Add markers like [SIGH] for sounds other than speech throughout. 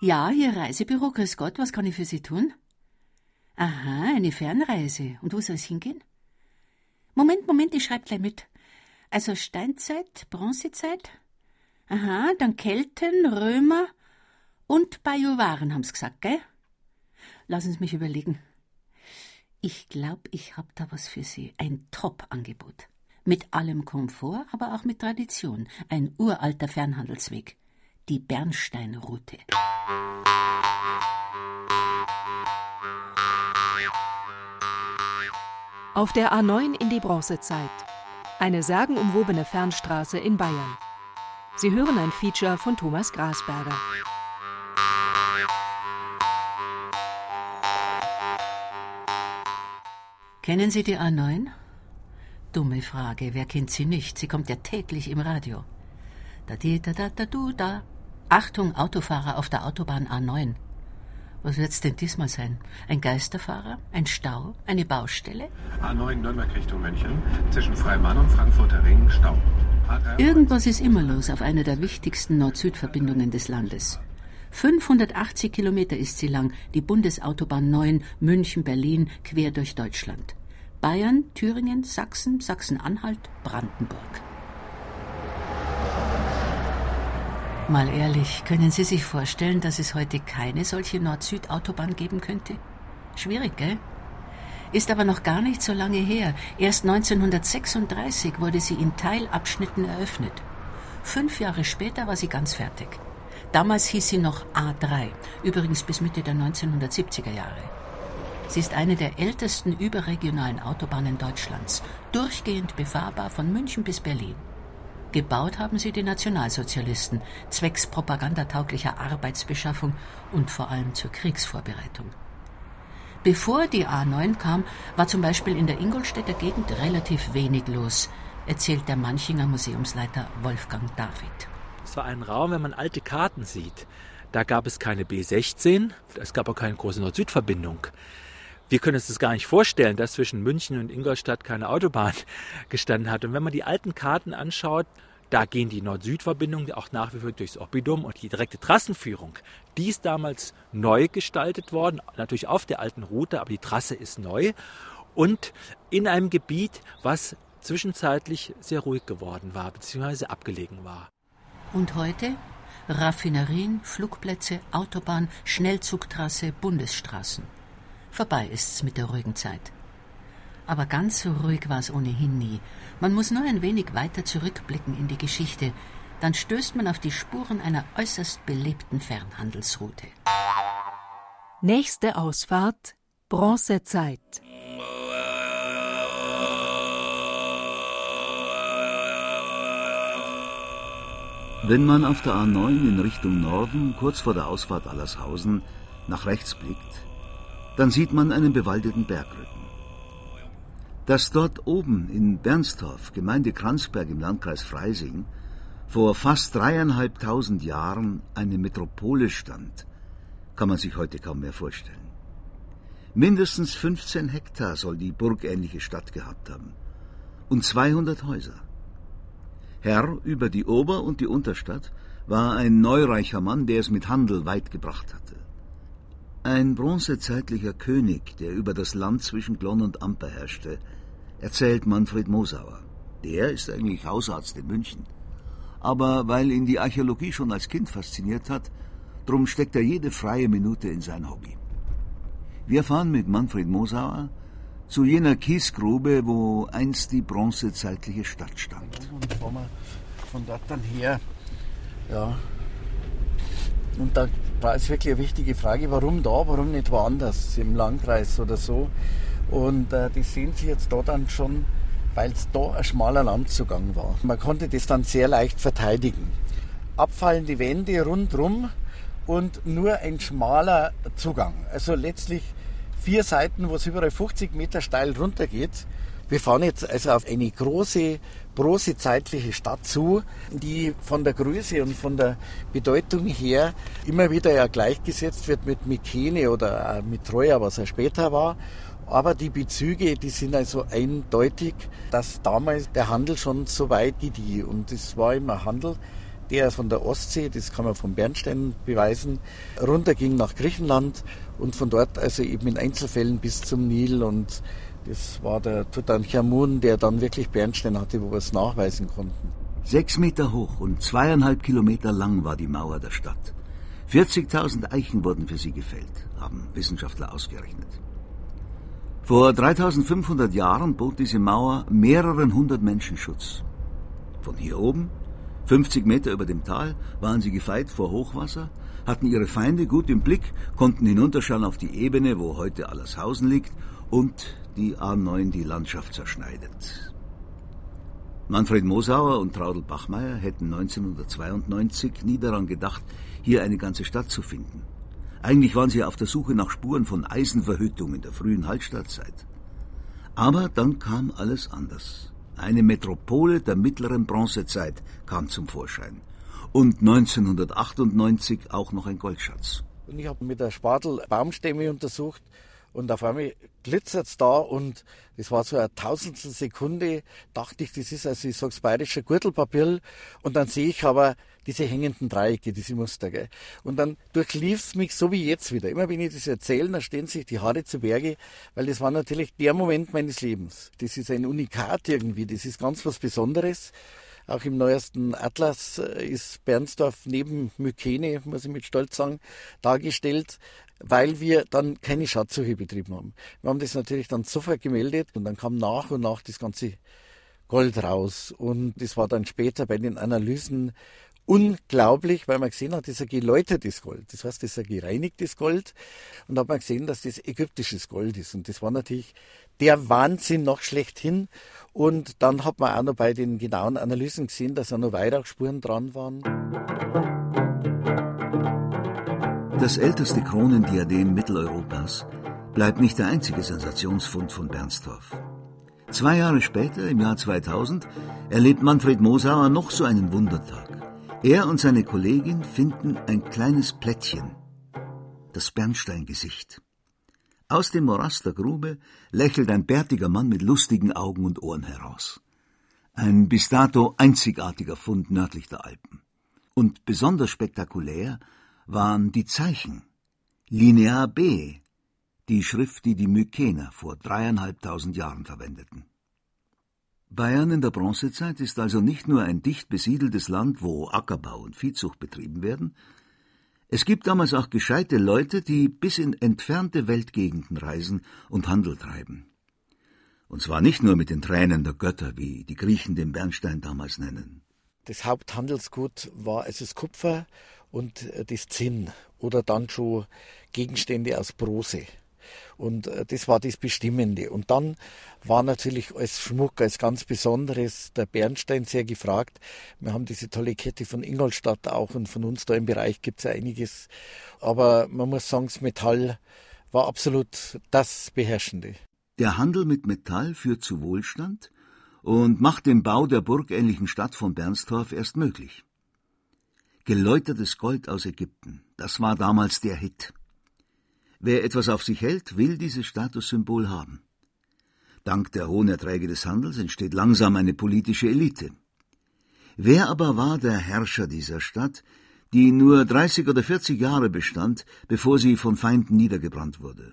Ja, hier Reisebüro, grüß Gott, was kann ich für Sie tun? Aha, eine Fernreise. Und wo soll es hingehen? Moment, Moment, ich schreibe gleich mit. Also Steinzeit, Bronzezeit? Aha, dann Kelten, Römer und Bajuwaren, haben's gesagt, gell? Lassen Sie mich überlegen. Ich glaube, ich hab da was für Sie. Ein Top-Angebot. Mit allem Komfort, aber auch mit Tradition. Ein uralter Fernhandelsweg. Die Bernsteinroute. Auf der A9 in die Bronzezeit. Eine sagenumwobene Fernstraße in Bayern. Sie hören ein Feature von Thomas Grasberger. Kennen Sie die A9? Dumme Frage, wer kennt sie nicht? Sie kommt ja täglich im Radio. Da di da da da du da. Achtung, Autofahrer auf der Autobahn A9. Was wird's denn diesmal sein? Ein Geisterfahrer? Ein Stau? Eine Baustelle? A9 Nürnberg Richtung München. Zwischen Freimann und Frankfurter Ring Stau. Irgendwas ist immer los auf einer der wichtigsten Nord-Süd-Verbindungen des Landes. 580 Kilometer ist sie lang, die Bundesautobahn 9 München-Berlin quer durch Deutschland. Bayern, Thüringen, Sachsen, Sachsen-Anhalt, Brandenburg. Mal ehrlich, können Sie sich vorstellen, dass es heute keine solche Nord-Süd-Autobahn geben könnte? Schwierig, gell? Ist aber noch gar nicht so lange her. Erst 1936 wurde sie in Teilabschnitten eröffnet. Fünf Jahre später war sie ganz fertig. Damals hieß sie noch A3, übrigens bis Mitte der 1970er Jahre. Sie ist eine der ältesten überregionalen Autobahnen Deutschlands, durchgehend befahrbar von München bis Berlin. Gebaut haben sie die Nationalsozialisten, zwecks propagandatauglicher Arbeitsbeschaffung und vor allem zur Kriegsvorbereitung. Bevor die A9 kam, war zum Beispiel in der Ingolstädter Gegend relativ wenig los, erzählt der Manchinger Museumsleiter Wolfgang David. Es war ein Raum, wenn man alte Karten sieht. Da gab es keine B16, es gab auch keine große Nord-Süd-Verbindung. Wir können uns das gar nicht vorstellen, dass zwischen München und Ingolstadt keine Autobahn [LAUGHS] gestanden hat. Und wenn man die alten Karten anschaut, da gehen die Nord-Süd-Verbindungen auch nach wie vor durchs Oppidum und die direkte Trassenführung, die ist damals neu gestaltet worden, natürlich auf der alten Route, aber die Trasse ist neu und in einem Gebiet, was zwischenzeitlich sehr ruhig geworden war, beziehungsweise abgelegen war. Und heute? Raffinerien, Flugplätze, Autobahn, Schnellzugtrasse, Bundesstraßen. Vorbei ist's mit der ruhigen Zeit. Aber ganz so ruhig war es ohnehin nie. Man muss nur ein wenig weiter zurückblicken in die Geschichte, dann stößt man auf die Spuren einer äußerst belebten Fernhandelsroute. Nächste Ausfahrt Bronzezeit. Wenn man auf der A9 in Richtung Norden, kurz vor der Ausfahrt Allershausen, nach rechts blickt, dann sieht man einen bewaldeten Bergrücken. Dass dort oben in Bernstorf, Gemeinde Kranzberg im Landkreis Freising, vor fast dreieinhalbtausend Jahren eine Metropole stand, kann man sich heute kaum mehr vorstellen. Mindestens 15 Hektar soll die burgähnliche Stadt gehabt haben und 200 Häuser. Herr über die Ober- und die Unterstadt war ein neureicher Mann, der es mit Handel weit gebracht hatte. Ein bronzezeitlicher König, der über das Land zwischen Glonn und Amper herrschte, erzählt Manfred Mosauer. Der ist eigentlich Hausarzt in München. Aber weil ihn die Archäologie schon als Kind fasziniert hat, drum steckt er jede freie Minute in sein Hobby. Wir fahren mit Manfred Mosauer zu jener Kiesgrube, wo einst die bronzezeitliche Stadt stand. Und fahren wir von dort dann her. Ja. Und da ist wirklich eine wichtige Frage, warum da, warum nicht woanders, im Landkreis oder so. Und äh, die sehen Sie jetzt da dann schon, weil es da ein schmaler Landzugang war. Man konnte das dann sehr leicht verteidigen. Abfallende Wände rundrum und nur ein schmaler Zugang. Also letztlich vier Seiten, wo es überall 50 Meter steil runtergeht. Wir fahren jetzt also auf eine große große zeitliche Stadt zu, die von der Größe und von der Bedeutung her immer wieder ja gleichgesetzt wird mit Mykene oder mit Troja, was er später war. Aber die Bezüge, die sind also eindeutig, dass damals der Handel schon so weit gedieh. Und es war immer Handel, der von der Ostsee, das kann man vom Bernstein beweisen, runterging nach Griechenland und von dort also eben in Einzelfällen bis zum Nil und das war der Tutanchamun, der dann wirklich Bernstein hatte, wo wir es nachweisen konnten. Sechs Meter hoch und zweieinhalb Kilometer lang war die Mauer der Stadt. 40.000 Eichen wurden für sie gefällt, haben Wissenschaftler ausgerechnet. Vor 3500 Jahren bot diese Mauer mehreren hundert Menschen Schutz. Von hier oben, 50 Meter über dem Tal, waren sie gefeit vor Hochwasser, hatten ihre Feinde gut im Blick, konnten hinunterschauen auf die Ebene, wo heute Allershausen liegt, und die A9 die Landschaft zerschneidet. Manfred Mosauer und Traudel Bachmeier hätten 1992 nie daran gedacht, hier eine ganze Stadt zu finden. Eigentlich waren sie auf der Suche nach Spuren von Eisenverhüttung in der frühen Hallstattzeit. Aber dann kam alles anders. Eine Metropole der mittleren Bronzezeit kam zum Vorschein. Und 1998 auch noch ein Goldschatz. Und ich habe mit der Spatel Baumstämme untersucht und auf einmal glitzert's da und das war so eine tausendstel Sekunde, dachte ich, das ist also, ich sag's bayerischer Gürtelpapier und dann sehe ich aber diese hängenden Dreiecke, diese Muster, gell. Und dann durchlief's mich so wie jetzt wieder. Immer wenn ich das erzähle, dann stehen sich die Haare zu Berge, weil das war natürlich der Moment meines Lebens. Das ist ein Unikat irgendwie, das ist ganz was Besonderes. Auch im neuesten Atlas äh, ist Bernsdorf neben Mykene, muss ich mit Stolz sagen, dargestellt weil wir dann keine Schatzsuche betrieben haben. Wir haben das natürlich dann sofort gemeldet und dann kam nach und nach das ganze Gold raus. Und das war dann später bei den Analysen unglaublich, weil man gesehen hat, das ist ein geläutertes Gold. Das heißt, das ist ein gereinigtes Gold. Und da hat man gesehen, dass das ägyptisches Gold ist. Und das war natürlich der Wahnsinn noch schlechthin. Und dann hat man auch noch bei den genauen Analysen gesehen, dass da noch Weihrauchspuren dran waren. Das älteste Kronendiadem Mitteleuropas bleibt nicht der einzige Sensationsfund von Bernstorff. Zwei Jahre später, im Jahr 2000, erlebt Manfred Mosauer noch so einen Wundertag. Er und seine Kollegin finden ein kleines Plättchen, das Bernsteingesicht. Aus dem Morast der Grube lächelt ein bärtiger Mann mit lustigen Augen und Ohren heraus. Ein bis dato einzigartiger Fund nördlich der Alpen. Und besonders spektakulär waren die Zeichen. Linear B, die Schrift, die die Mykener vor dreieinhalbtausend Jahren verwendeten. Bayern in der Bronzezeit ist also nicht nur ein dicht besiedeltes Land, wo Ackerbau und Viehzucht betrieben werden, es gibt damals auch gescheite Leute, die bis in entfernte Weltgegenden reisen und Handel treiben. Und zwar nicht nur mit den Tränen der Götter, wie die Griechen den Bernstein damals nennen. Das Haupthandelsgut war also das Kupfer und äh, das Zinn oder dann schon Gegenstände aus Bronze. Und äh, das war das Bestimmende. Und dann war natürlich als Schmuck, als ganz Besonderes der Bernstein sehr gefragt. Wir haben diese tolle Kette von Ingolstadt auch und von uns da im Bereich gibt es ja einiges. Aber man muss sagen, das Metall war absolut das Beherrschende. Der Handel mit Metall führt zu Wohlstand und macht den Bau der burgähnlichen Stadt von Bernstorff erst möglich. Geläutertes Gold aus Ägypten, das war damals der Hit. Wer etwas auf sich hält, will dieses Statussymbol haben. Dank der hohen Erträge des Handels entsteht langsam eine politische Elite. Wer aber war der Herrscher dieser Stadt, die nur 30 oder 40 Jahre bestand, bevor sie von Feinden niedergebrannt wurde?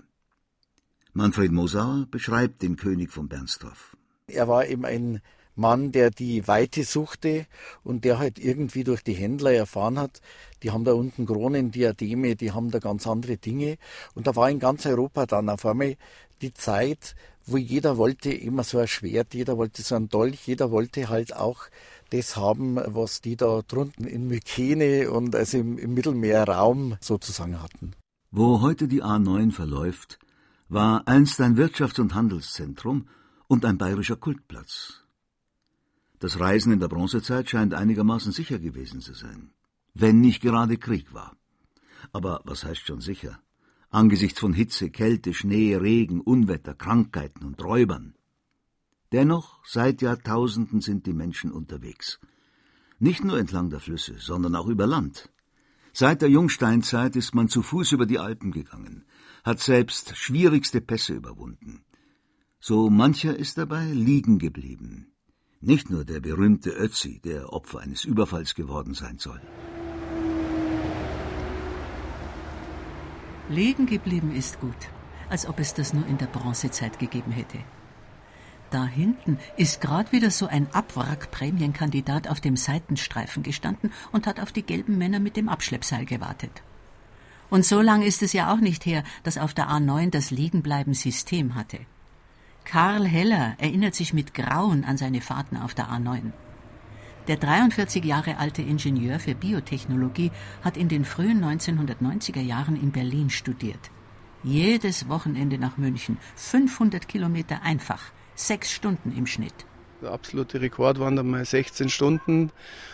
Manfred Mosauer beschreibt den König von Bernstorff. Er war eben ein Mann, der die Weite suchte und der halt irgendwie durch die Händler erfahren hat, die haben da unten Kronen, Diademe, die haben da ganz andere Dinge. Und da war in ganz Europa dann auf einmal die Zeit, wo jeder wollte immer so ein Schwert, jeder wollte so ein Dolch, jeder wollte halt auch das haben, was die da drunten in Mykene und also im, im Mittelmeerraum sozusagen hatten. Wo heute die A9 verläuft, war einst ein Wirtschafts- und Handelszentrum und ein bayerischer Kultplatz. Das Reisen in der Bronzezeit scheint einigermaßen sicher gewesen zu sein, wenn nicht gerade Krieg war. Aber was heißt schon sicher? Angesichts von Hitze, Kälte, Schnee, Regen, Unwetter, Krankheiten und Räubern. Dennoch, seit Jahrtausenden sind die Menschen unterwegs. Nicht nur entlang der Flüsse, sondern auch über Land. Seit der Jungsteinzeit ist man zu Fuß über die Alpen gegangen, hat selbst schwierigste Pässe überwunden. So mancher ist dabei liegen geblieben, Nicht nur der berühmte Ötzi, der Opfer eines Überfalls geworden sein soll. Liegen geblieben ist gut, als ob es das nur in der Bronzezeit gegeben hätte. Da hinten ist gerade wieder so ein Abwrack-Prämienkandidat auf dem Seitenstreifen gestanden und hat auf die gelben Männer mit dem Abschleppseil gewartet. Und so lang ist es ja auch nicht her, dass auf der A9 das Liegenbleiben System hatte. Karl Heller erinnert sich mit Grauen an seine Fahrten auf der A9. Der 43 Jahre alte Ingenieur für Biotechnologie hat in den frühen 1990er Jahren in Berlin studiert. Jedes Wochenende nach München, 500 Kilometer einfach, sechs Stunden im Schnitt. Der absolute Rekord waren dann mal 16 Stunden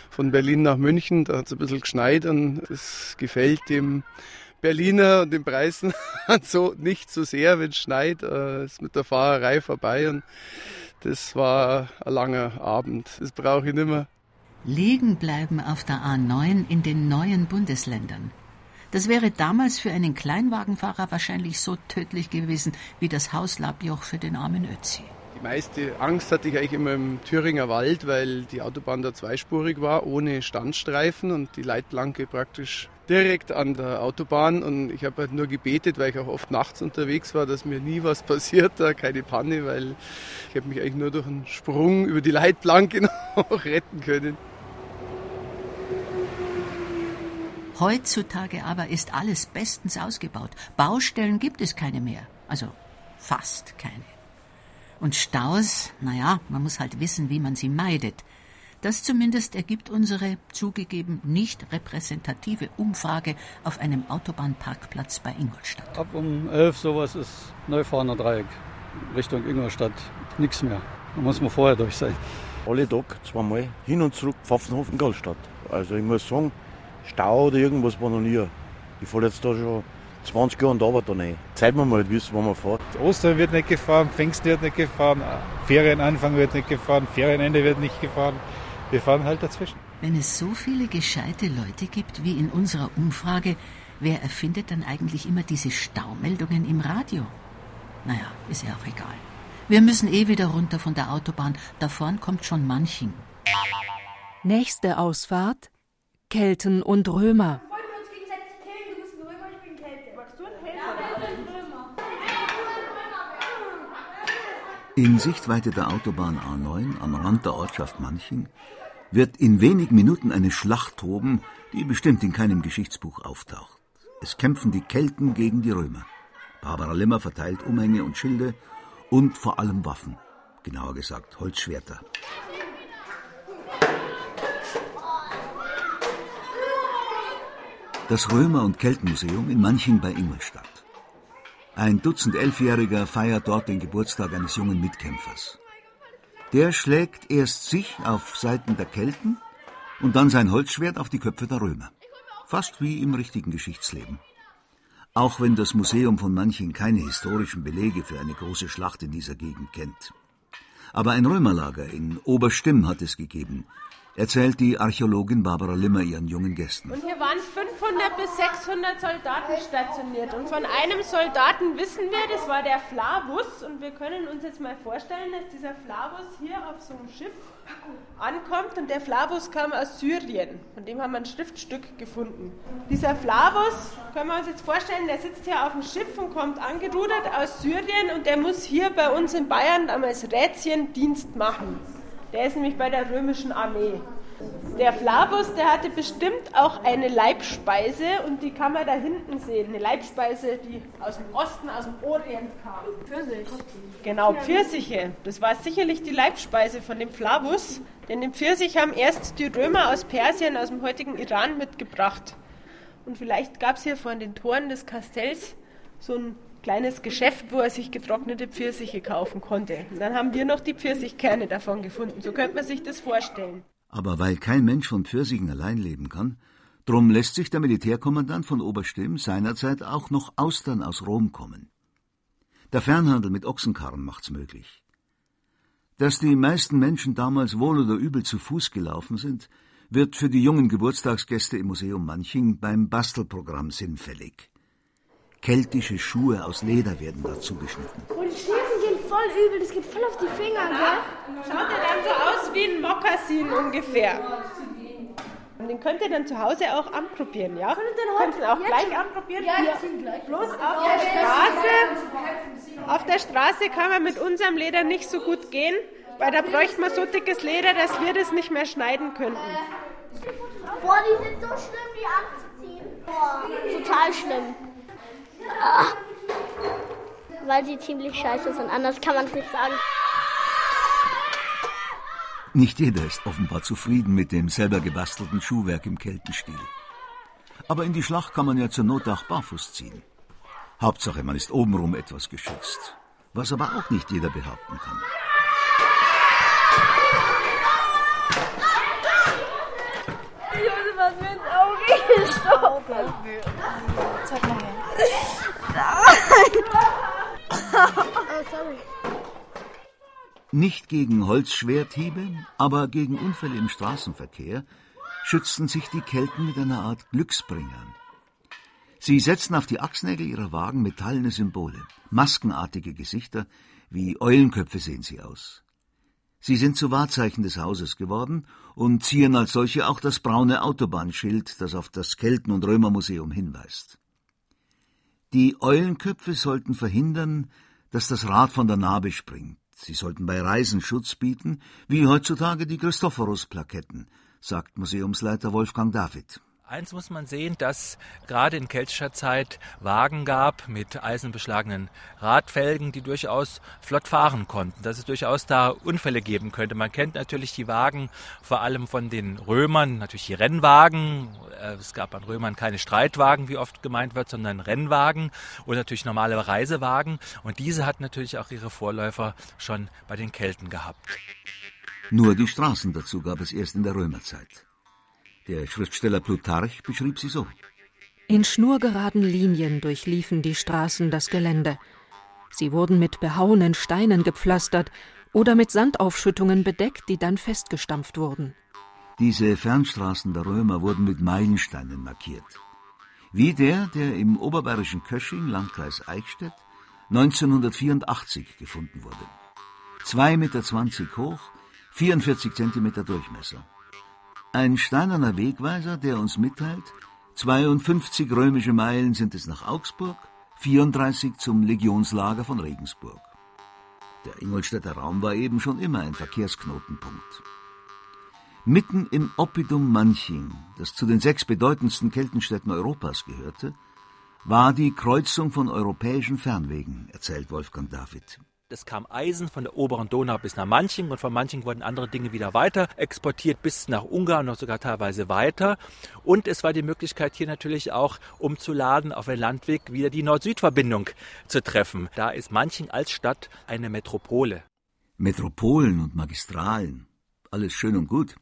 von Berlin nach München. Da hat es ein bisschen geschneit und das gefällt dem Berliner und den Preisen [LAUGHS] so nicht so sehr, wenn es schneit. Äh, ist mit der Fahrerei vorbei und das war ein langer Abend. Das brauche ich nicht mehr. Liegen bleiben auf der A9 in den neuen Bundesländern. Das wäre damals für einen Kleinwagenfahrer wahrscheinlich so tödlich gewesen wie das Hauslabjoch für den armen Ötzi. Die meiste Angst hatte ich eigentlich immer im Thüringer Wald, weil die Autobahn da zweispurig war, ohne Standstreifen und die Leitplanke praktisch direkt an der Autobahn. Und ich habe halt nur gebetet, weil ich auch oft nachts unterwegs war, dass mir nie was [LAUGHS] passiert, da keine Panne, weil ich habe mich eigentlich nur durch einen Sprung über die Leitplanke [LAUGHS] noch retten können. Heutzutage aber ist alles bestens ausgebaut. Baustellen gibt es keine mehr. Also fast keine. Und Staus, naja, man muss halt wissen, wie man sie meidet. Das zumindest ergibt unsere zugegeben nicht repräsentative Umfrage auf einem Autobahnparkplatz bei Ingolstadt. Ab um elf sowas ist Neufahrener Dreieck Richtung Ingolstadt. Nichts mehr. Da muss man vorher durch sein. Alle Tag zweimal hin und zurück Pfaffenhofen, Ingolstadt. Also ich muss sagen, Stau oder irgendwas war noch nie. Ich fahre jetzt da schon 20 Jahre und arbeite da rein. Zeit wir mal wissen, wo man fährt. Ostern wird nicht gefahren, Pfingsten wird nicht gefahren, Ferienanfang wird nicht gefahren, Ferienende wird nicht gefahren. Wir fahren halt dazwischen. Wenn es so viele gescheite Leute gibt wie in unserer Umfrage, wer erfindet dann eigentlich immer diese Staumeldungen im Radio? Naja, ist ja auch egal. Wir müssen eh wieder runter von der Autobahn. Da vorn kommt schon Manching. Nächste Ausfahrt Kelten und Römer. In Sichtweite der Autobahn A9 am Rand der Ortschaft Manching wird in wenigen Minuten eine Schlacht toben, die bestimmt in keinem Geschichtsbuch auftaucht. Es kämpfen die Kelten gegen die Römer. Barbara Limmer verteilt Umhänge und Schilde und vor allem Waffen, genauer gesagt Holzschwerter. Das Römer- und Keltenmuseum in Manching bei Ingolstadt. Ein Dutzend Elfjähriger feiert dort den Geburtstag eines jungen Mitkämpfers. Der schlägt erst sich auf Seiten der Kelten und dann sein Holzschwert auf die Köpfe der Römer. Fast wie im richtigen Geschichtsleben. Auch wenn das Museum von Manching keine historischen Belege für eine große Schlacht in dieser Gegend kennt. Aber ein Römerlager in Oberstimm hat es gegeben, erzählt die Archäologin Barbara Limmer ihren jungen Gästen. Und hier waren 500 bis 600 Soldaten stationiert. Und von einem Soldaten wissen wir, das war der Flavus. Und wir können uns jetzt mal vorstellen, dass dieser Flavus hier auf so einem Schiff ankommt. Und der Flavus kam aus Syrien. Von dem haben wir ein Schriftstück gefunden. Dieser Flavus, können wir uns jetzt vorstellen, der sitzt hier auf dem Schiff und kommt angerudert aus Syrien. Und der muss hier bei uns in Bayern damals Rätschendienst machen. Der ist nämlich bei der römischen Armee. Der Flavus, der hatte bestimmt auch eine Leibspeise und die kann man da hinten sehen. Eine Leibspeise, die aus dem Osten, aus dem Orient kam. Pfirsich. Genau, Pfirsiche. Das war sicherlich die Leibspeise von dem Flavus, denn den Pfirsich haben erst die Römer aus Persien, aus dem heutigen Iran mitgebracht. Und vielleicht gab es hier vor den Toren des Kastells so ein kleines Geschäft, wo er sich getrocknete Pfirsiche kaufen konnte. Und dann haben wir noch die Pfirsichkerne davon gefunden. So könnte man sich das vorstellen. Aber weil kein Mensch von Pfirsichen allein leben kann, drum lässt sich der Militärkommandant von Oberstimm seinerzeit auch noch Austern aus Rom kommen. Der Fernhandel mit Ochsenkarren macht's möglich. Dass die meisten Menschen damals wohl oder übel zu Fuß gelaufen sind, wird für die jungen Geburtstagsgäste im Museum Manching beim Bastelprogramm sinnfällig. Keltische Schuhe aus Leder werden dazu geschnitten. Und schießen den voll übel, das geht voll auf die Finger, gell? Schaut ja dann so aus wie ein Mokassin ungefähr. Und den könnt ihr dann zu Hause auch anprobieren, ja? Könnt ihr auch gleich anprobieren? Ja, gleich. Bloß auf der Straße. Auf der Straße kann man mit unserem Leder nicht so gut gehen, weil da bräuchte man so dickes Leder, dass wir das nicht mehr schneiden könnten. Boah, die sind so schlimm, die anzuziehen. Boah, total schlimm. Weil sie ziemlich scheiße sind, anders kann man es nicht sagen. Nicht jeder ist offenbar zufrieden mit dem selber gebastelten Schuhwerk im Keltenstil. Aber in die Schlacht kann man ja zur Not auch barfuß ziehen. Hauptsache, man ist obenrum etwas geschützt. Was aber auch nicht jeder behaupten kann. Josef hat mir ins Auge gestochen. Zeig mal her. Nicht gegen Holzschwerthiebe, aber gegen Unfälle im Straßenverkehr schützten sich die Kelten mit einer Art Glücksbringern. Sie setzten auf die Achsnägel ihrer Wagen metallene Symbole, maskenartige Gesichter, wie Eulenköpfe sehen sie aus. Sie sind zu Wahrzeichen des Hauses geworden und zieren als solche auch das braune Autobahnschild, das auf das Kelten- und Römermuseum hinweist. Die Eulenköpfe sollten verhindern, dass das Rad von der Nabe springt. Sie sollten bei Reisen Schutz bieten, wie heutzutage die Christophorus-Plaketten, sagt Museumsleiter Wolfgang David. Eins muss man sehen, dass gerade in keltischer Zeit Wagen gab mit eisenbeschlagenen Radfelgen, die durchaus flott fahren konnten, dass es durchaus da Unfälle geben könnte. Man kennt natürlich die Wagen vor allem von den Römern, natürlich die Rennwagen. Äh, Es gab an Römern keine Streitwagen, wie oft gemeint wird, sondern Rennwagen und natürlich normale Reisewagen. Und diese hatten natürlich auch ihre Vorläufer schon bei den Kelten gehabt. Nur die Straßen dazu gab es erst in der Römerzeit. Der Schriftsteller Plutarch beschrieb sie so. In schnurgeraden Linien durchliefen die Straßen das Gelände. Sie wurden mit behauenen Steinen gepflastert oder mit Sandaufschüttungen bedeckt, die dann festgestampft wurden. Diese Fernstraßen der Römer wurden mit Meilensteinen markiert. Wie der, der im oberbayerischen Kösching, Landkreis Eichstätt, 1984 gefunden wurde. 2,20 Meter hoch, 44 Zentimeter Durchmesser. Ein steinerner Wegweiser, der uns mitteilt, 52 römische Meilen sind es nach Augsburg, 34 zum Legionslager von Regensburg. Der Ingolstädter Raum war eben schon immer ein Verkehrsknotenpunkt. Mitten im Oppidum Manching, das zu den sechs bedeutendsten Keltenstädten Europas gehörte, war die Kreuzung von europäischen Fernwegen, erzählt Wolfgang David. Es kam Eisen von der oberen Donau bis nach Manching und von Manching wurden andere Dinge wieder weiter exportiert bis nach Ungarn und sogar teilweise weiter. Und es war die Möglichkeit hier natürlich auch umzuladen auf einen Landweg wieder die Nord-Süd-Verbindung zu treffen. Da ist Manching als Stadt eine Metropole. Metropolen und Magistralen, alles schön und gut.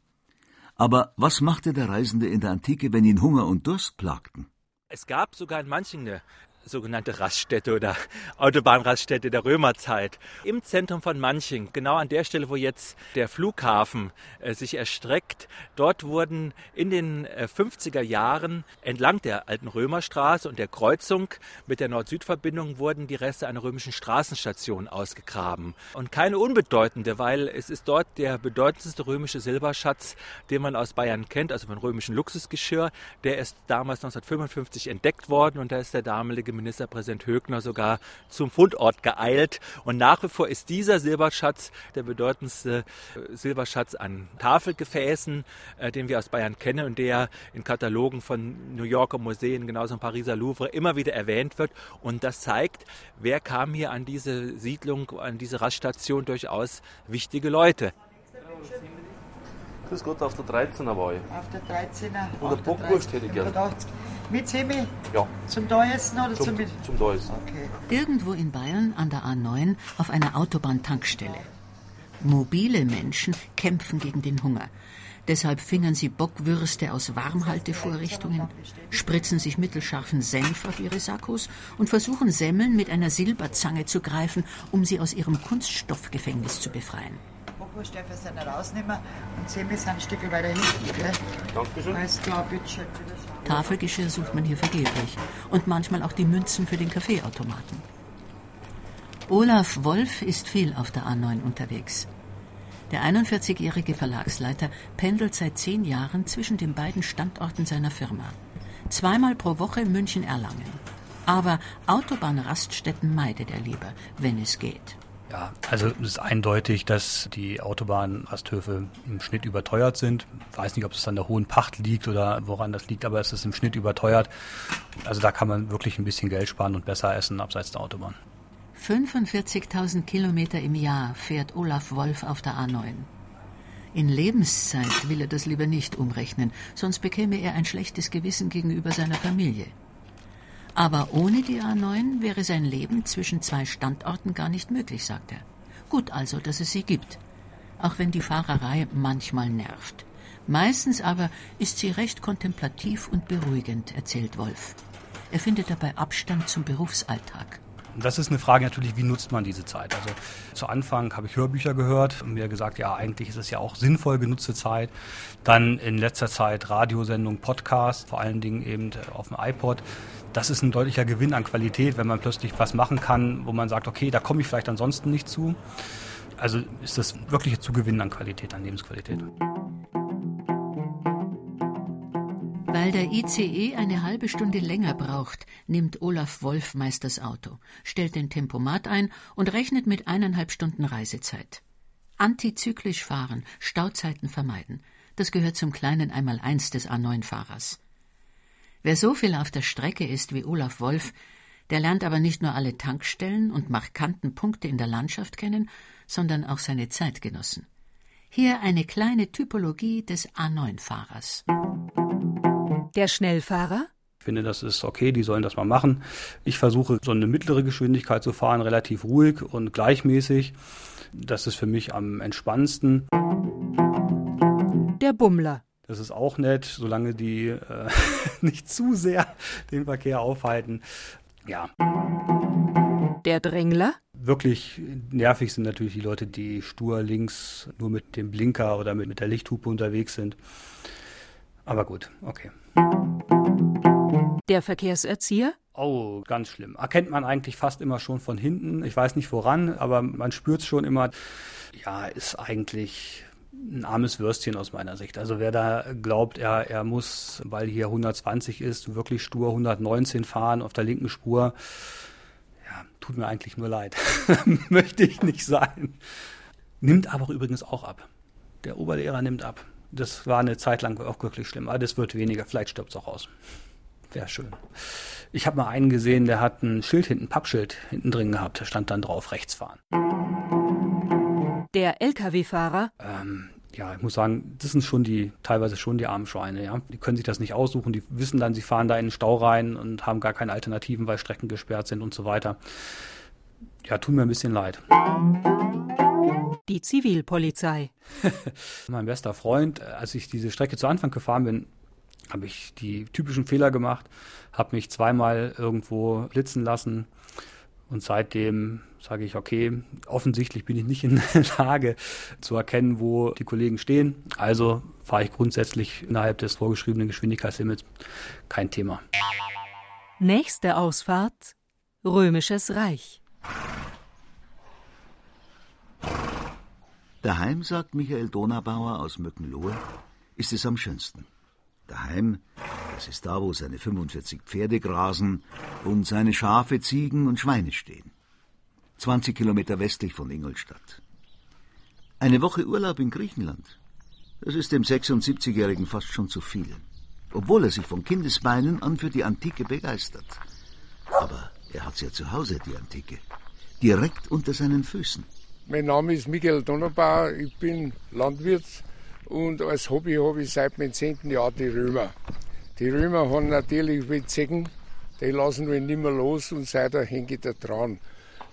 Aber was machte der Reisende in der Antike, wenn ihn Hunger und Durst plagten? Es gab sogar in Manching eine sogenannte Raststätte oder Autobahnraststätte der Römerzeit. Im Zentrum von Manching, genau an der Stelle, wo jetzt der Flughafen äh, sich erstreckt, dort wurden in den äh, 50er Jahren entlang der alten Römerstraße und der Kreuzung mit der Nord-Süd-Verbindung wurden die Reste einer römischen Straßenstation ausgegraben. Und keine unbedeutende, weil es ist dort der bedeutendste römische Silberschatz, den man aus Bayern kennt, also von römischen Luxusgeschirr. Der ist damals 1955 entdeckt worden und da ist der damalige Ministerpräsident Högner sogar zum Fundort geeilt. Und nach wie vor ist dieser Silberschatz der bedeutendste äh, Silberschatz an Tafelgefäßen, äh, den wir aus Bayern kennen und der in Katalogen von New Yorker Museen, genauso im Pariser Louvre, immer wieder erwähnt wird. Und das zeigt, wer kam hier an diese Siedlung, an diese Raststation durchaus wichtige Leute. Grüß Gott, auf der 13er war ich. Auf der 13er. Und eine Bockwurst hätte ich gern. 85. Mit Semi? Ja. Zum Teuersten oder zum, Zum, Mit? zum Deusen. Okay. Irgendwo in Bayern an der A9 auf einer Autobahntankstelle. Mobile Menschen kämpfen gegen den Hunger. Deshalb fingern sie Bockwürste aus Warmhaltevorrichtungen, spritzen sich mittelscharfen Senf auf ihre Sakkos und versuchen Semmeln mit einer Silberzange zu greifen, um sie aus ihrem Kunststoffgefängnis zu befreien. Bockwurst darf ich nicht rausnehmen und Semi sind ein Stück weiter hinten, gell? Dankeschön. Alles klar, bitteschön. Tafelgeschirr sucht man hier vergeblich und manchmal auch die Münzen für den Kaffeeautomaten. Olaf Wolf ist viel auf der A9 unterwegs. Der 41-jährige Verlagsleiter pendelt seit zehn Jahren zwischen den beiden Standorten seiner Firma. Zweimal pro Woche München-Erlangen. Aber Autobahnraststätten meidet er lieber, wenn es geht. Ja, also es ist eindeutig, dass die Autobahnrasthöfe im Schnitt überteuert sind. Ich weiß nicht, ob es an der hohen Pacht liegt oder woran das liegt, aber es ist im Schnitt überteuert. Also da kann man wirklich ein bisschen Geld sparen und besser essen abseits der Autobahn. 45.000 Kilometer im Jahr fährt Olaf Wolf auf der A9. In Lebenszeit will er das lieber nicht umrechnen, sonst bekäme er ein schlechtes Gewissen gegenüber seiner Familie. Aber ohne die A9 wäre sein Leben zwischen zwei Standorten gar nicht möglich, sagt er. Gut also, dass es sie gibt. Auch wenn die Fahrerei manchmal nervt. Meistens aber ist sie recht kontemplativ und beruhigend, erzählt Wolf. Er findet dabei Abstand zum Berufsalltag. Das ist eine Frage natürlich, wie nutzt man diese Zeit? Also zu Anfang habe ich Hörbücher gehört und mir gesagt, ja, eigentlich ist es ja auch sinnvoll genutzte Zeit. Dann in letzter Zeit Radiosendung, Podcast, vor allen Dingen eben auf dem iPod. Das ist ein deutlicher Gewinn an Qualität, wenn man plötzlich was machen kann, wo man sagt, okay, da komme ich vielleicht ansonsten nicht zu. Also ist das wirklich ein Zugewinn an Qualität, an Lebensqualität. Weil der ICE eine halbe Stunde länger braucht, nimmt Olaf Wolf meist das Auto, stellt den Tempomat ein und rechnet mit eineinhalb Stunden Reisezeit. Antizyklisch fahren, Stauzeiten vermeiden. Das gehört zum kleinen Einmaleins des A9-Fahrers. Wer so viel auf der Strecke ist wie Olaf Wolf, der lernt aber nicht nur alle Tankstellen und markanten Punkte in der Landschaft kennen, sondern auch seine Zeitgenossen. Hier eine kleine Typologie des A9-Fahrers. Der Schnellfahrer? Ich finde, das ist okay, die sollen das mal machen. Ich versuche, so eine mittlere Geschwindigkeit zu fahren, relativ ruhig und gleichmäßig. Das ist für mich am entspannendsten. Der Bummler. Das ist auch nett, solange die äh, [LAUGHS] nicht zu sehr den Verkehr aufhalten. Ja. Der Drängler? Wirklich nervig sind natürlich die Leute, die stur links nur mit dem Blinker oder mit, mit der Lichthupe unterwegs sind. Aber gut, okay. Der Verkehrserzieher? Oh, ganz schlimm. Erkennt man eigentlich fast immer schon von hinten. Ich weiß nicht woran, aber man spürt es schon immer. Ja, ist eigentlich ein armes Würstchen aus meiner Sicht. Also wer da glaubt, er, er muss, weil hier 120 ist, wirklich stur 119 fahren auf der linken Spur, ja, tut mir eigentlich nur leid. [LAUGHS] Möchte ich nicht sein. Nimmt aber übrigens auch ab. Der Oberlehrer nimmt ab. Das war eine Zeit lang auch wirklich schlimm. Aber das wird weniger. Vielleicht stirbt es auch aus. Wäre schön. Ich habe mal einen gesehen, der hat ein Schild hinten, ein Pappschild hinten drin gehabt. Da stand dann drauf, rechts fahren. Der Lkw-Fahrer? Ähm, ja, ich muss sagen, das sind schon die, teilweise schon die armen Schweine, ja. Die können sich das nicht aussuchen, die wissen dann, sie fahren da in den Stau rein und haben gar keine Alternativen, weil Strecken gesperrt sind und so weiter. Ja, tut mir ein bisschen leid. Die Zivilpolizei. [LAUGHS] mein bester Freund, als ich diese Strecke zu Anfang gefahren bin, habe ich die typischen Fehler gemacht, habe mich zweimal irgendwo blitzen lassen und seitdem sage ich, okay, offensichtlich bin ich nicht in der [LAUGHS] Lage zu erkennen, wo die Kollegen stehen. Also fahre ich grundsätzlich innerhalb des vorgeschriebenen Geschwindigkeitslimits. Kein Thema. Nächste Ausfahrt Römisches Reich. Daheim, sagt Michael Donabauer aus Mückenlohe, ist es am schönsten. Daheim, das ist da, wo seine 45 Pferde grasen und seine Schafe, Ziegen und Schweine stehen. 20 Kilometer westlich von Ingolstadt. Eine Woche Urlaub in Griechenland, das ist dem 76-Jährigen fast schon zu viel. Obwohl er sich von Kindesbeinen an für die Antike begeistert. Aber er hat sie ja zu Hause, die Antike. Direkt unter seinen Füßen. Mein Name ist Michael Donnerbauer, ich bin Landwirt und als Hobby habe ich seit meinem 10. Jahr die Römer. Die Römer haben natürlich wie Zecken, die lassen mich nicht mehr los und seitdem hänge ich da dran.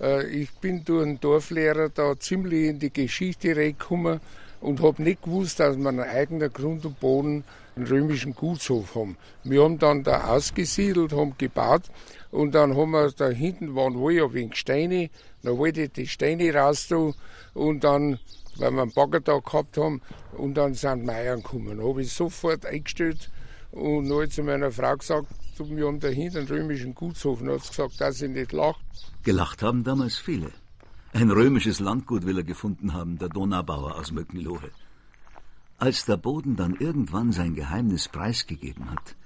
Äh, ich bin durch einen Dorflehrer da ziemlich in die Geschichte reingekommen und habe nicht gewusst, dass wir einen eigenen Grund und Boden, einen römischen Gutshof haben. Wir haben dann da ausgesiedelt, haben gebaut und dann haben wir da hinten waren wohl ein wenig Steine, dann wollte ich die Steine raus tun und dann, weil wir einen Bagger da gehabt haben, und dann sind Meiern gekommen. Da habe ich sofort eingestellt und habe zu meiner Frau gesagt, wir haben dahinter einen römischen Gutshof. Und hat gesagt, dass ich nicht lache. Gelacht haben damals viele. Ein römisches Landgut will er gefunden haben, der Donaubauer aus Möckenlohe. Als der Boden dann irgendwann sein Geheimnis preisgegeben hat,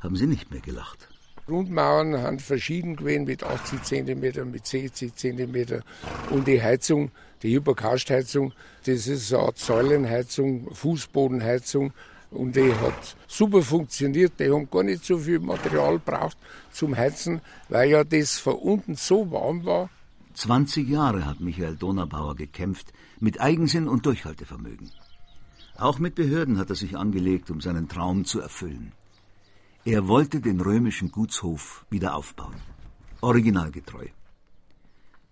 haben sie nicht mehr gelacht. Rundmauern haben verschieden gewesen mit 80 cm, mit 60 cm. Und die Heizung, die Hyperkarstheizung, das ist eine Art Säulenheizung, Fußbodenheizung. Und die hat super funktioniert. Die haben gar nicht so viel Material braucht zum Heizen, weil ja das von unten so warm war. 20 Jahre hat Michael Donabauer gekämpft, mit Eigensinn und Durchhaltevermögen. Auch mit Behörden hat er sich angelegt, um seinen Traum zu erfüllen. Er wollte den römischen Gutshof wieder aufbauen. Originalgetreu.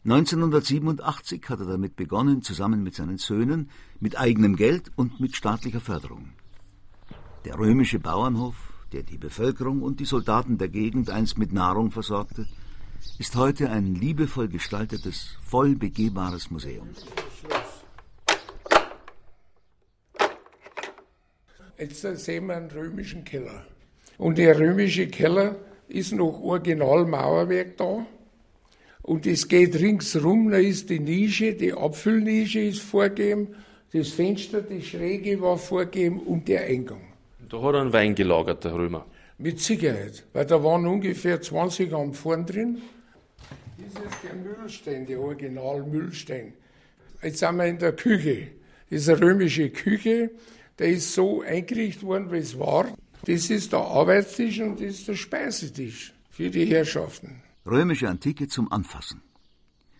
1987 hat er damit begonnen, zusammen mit seinen Söhnen, mit eigenem Geld und mit staatlicher Förderung. Der römische Bauernhof, der die Bevölkerung und die Soldaten der Gegend einst mit Nahrung versorgte, ist heute ein liebevoll gestaltetes, voll begehbares Museum. Jetzt sehen wir einen römischen Keller. Und der römische Keller ist noch Originalmauerwerk da. Und es geht ringsrum, da ist die Nische, die Abfüllnische ist vorgegeben, das Fenster, die Schräge war vorgegeben und der Eingang. Da hat er einen Wein gelagert, der Römer. Mit Sicherheit, weil da waren ungefähr 20 Amphoren drin. Das ist der Müllstein, der Original-Müllstein. Jetzt sind wir in der Küche. Das ist eine römische Küche. Der ist so eingerichtet worden, wie es war. Das ist der Arbeitstisch und das ist der Speisetisch für die Herrschaften. Römische Antike zum Anfassen.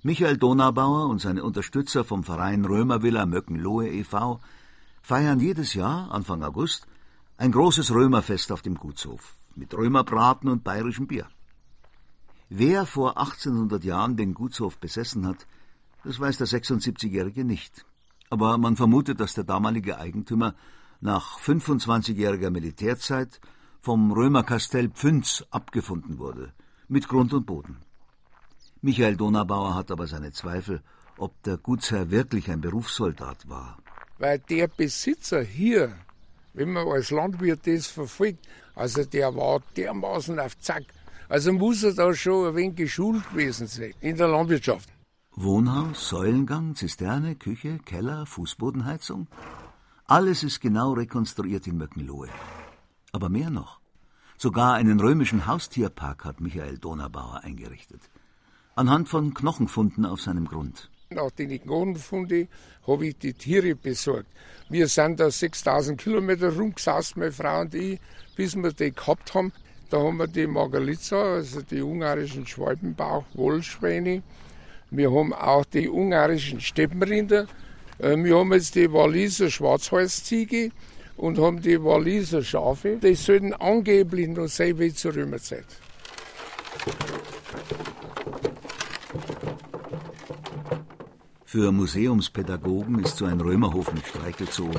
Michael Donaubauer und seine Unterstützer vom Verein Römervilla Möckenlohe e.V. feiern jedes Jahr, Anfang August, ein großes Römerfest auf dem Gutshof mit Römerbraten und bayerischem Bier. Wer vor 1800 Jahren den Gutshof besessen hat, das weiß der 76-Jährige nicht. Aber man vermutet, dass der damalige Eigentümer nach 25-jähriger Militärzeit vom Römerkastell Pfünz abgefunden wurde, mit Grund und Boden. Michael Donabauer hat aber seine Zweifel, ob der Gutsherr wirklich ein Berufssoldat war. Weil der Besitzer hier, wenn man als Landwirt das verfolgt, also der war dermaßen auf Zack. Also muss er da schon ein wenig geschult gewesen sein in der Landwirtschaft. Wohnhaus, Säulengang, Zisterne, Küche, Keller, Fußbodenheizung. Alles ist genau rekonstruiert in Möckenlohe. Aber mehr noch. Sogar einen römischen Haustierpark hat Michael Donabauer eingerichtet. Anhand von Knochenfunden auf seinem Grund. Nach den Knochenfunden habe ich die Tiere besorgt. Wir sind da 6000 Kilometer rumgesaust, meine Frau und ich, bis wir die gehabt haben. Da haben wir die Magalitza, also die ungarischen Schwalbenbauch-Wollschweine. Wir haben auch die ungarischen Steppenrinder. Äh, wir haben jetzt die Walliser Schwarzhalsziege und haben die Walliser Schafe. Die sollten angeblich noch sein wie zur Römerzeit. Für Museumspädagogen ist so ein Römerhof mit Streichelzoo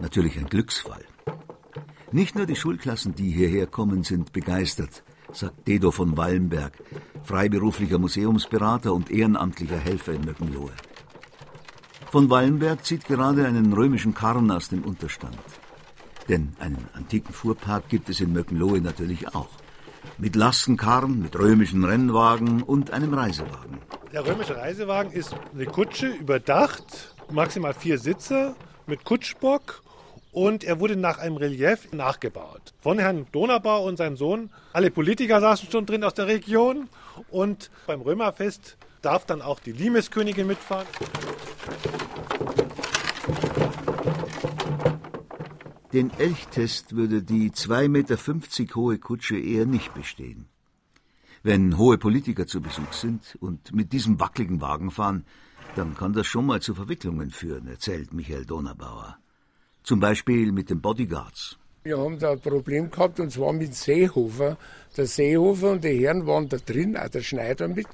natürlich ein Glücksfall. Nicht nur die Schulklassen, die hierher kommen, sind begeistert, sagt Dedo von Wallenberg, freiberuflicher Museumsberater und ehrenamtlicher Helfer in Möckenlohe. Von Wallenberg zieht gerade einen römischen Karren aus dem Unterstand. Denn einen antiken Fuhrpark gibt es in Möckenlohe natürlich auch. Mit Lastenkarren, mit römischen Rennwagen und einem Reisewagen. Der römische Reisewagen ist eine Kutsche überdacht, maximal vier Sitze mit Kutschbock und er wurde nach einem Relief nachgebaut. Von Herrn Donabau und seinem Sohn. Alle Politiker saßen schon drin aus der Region und beim Römerfest darf dann auch die Limeskönigin mitfahren. Den Elchtest würde die 2,50 Meter hohe Kutsche eher nicht bestehen. Wenn hohe Politiker zu Besuch sind und mit diesem wackeligen Wagen fahren, dann kann das schon mal zu Verwicklungen führen, erzählt Michael Donabauer. Zum Beispiel mit den Bodyguards. Wir haben da ein Problem gehabt und zwar mit Seehofer. Der Seehofer und die Herren waren da drin, auch der Schneider mit.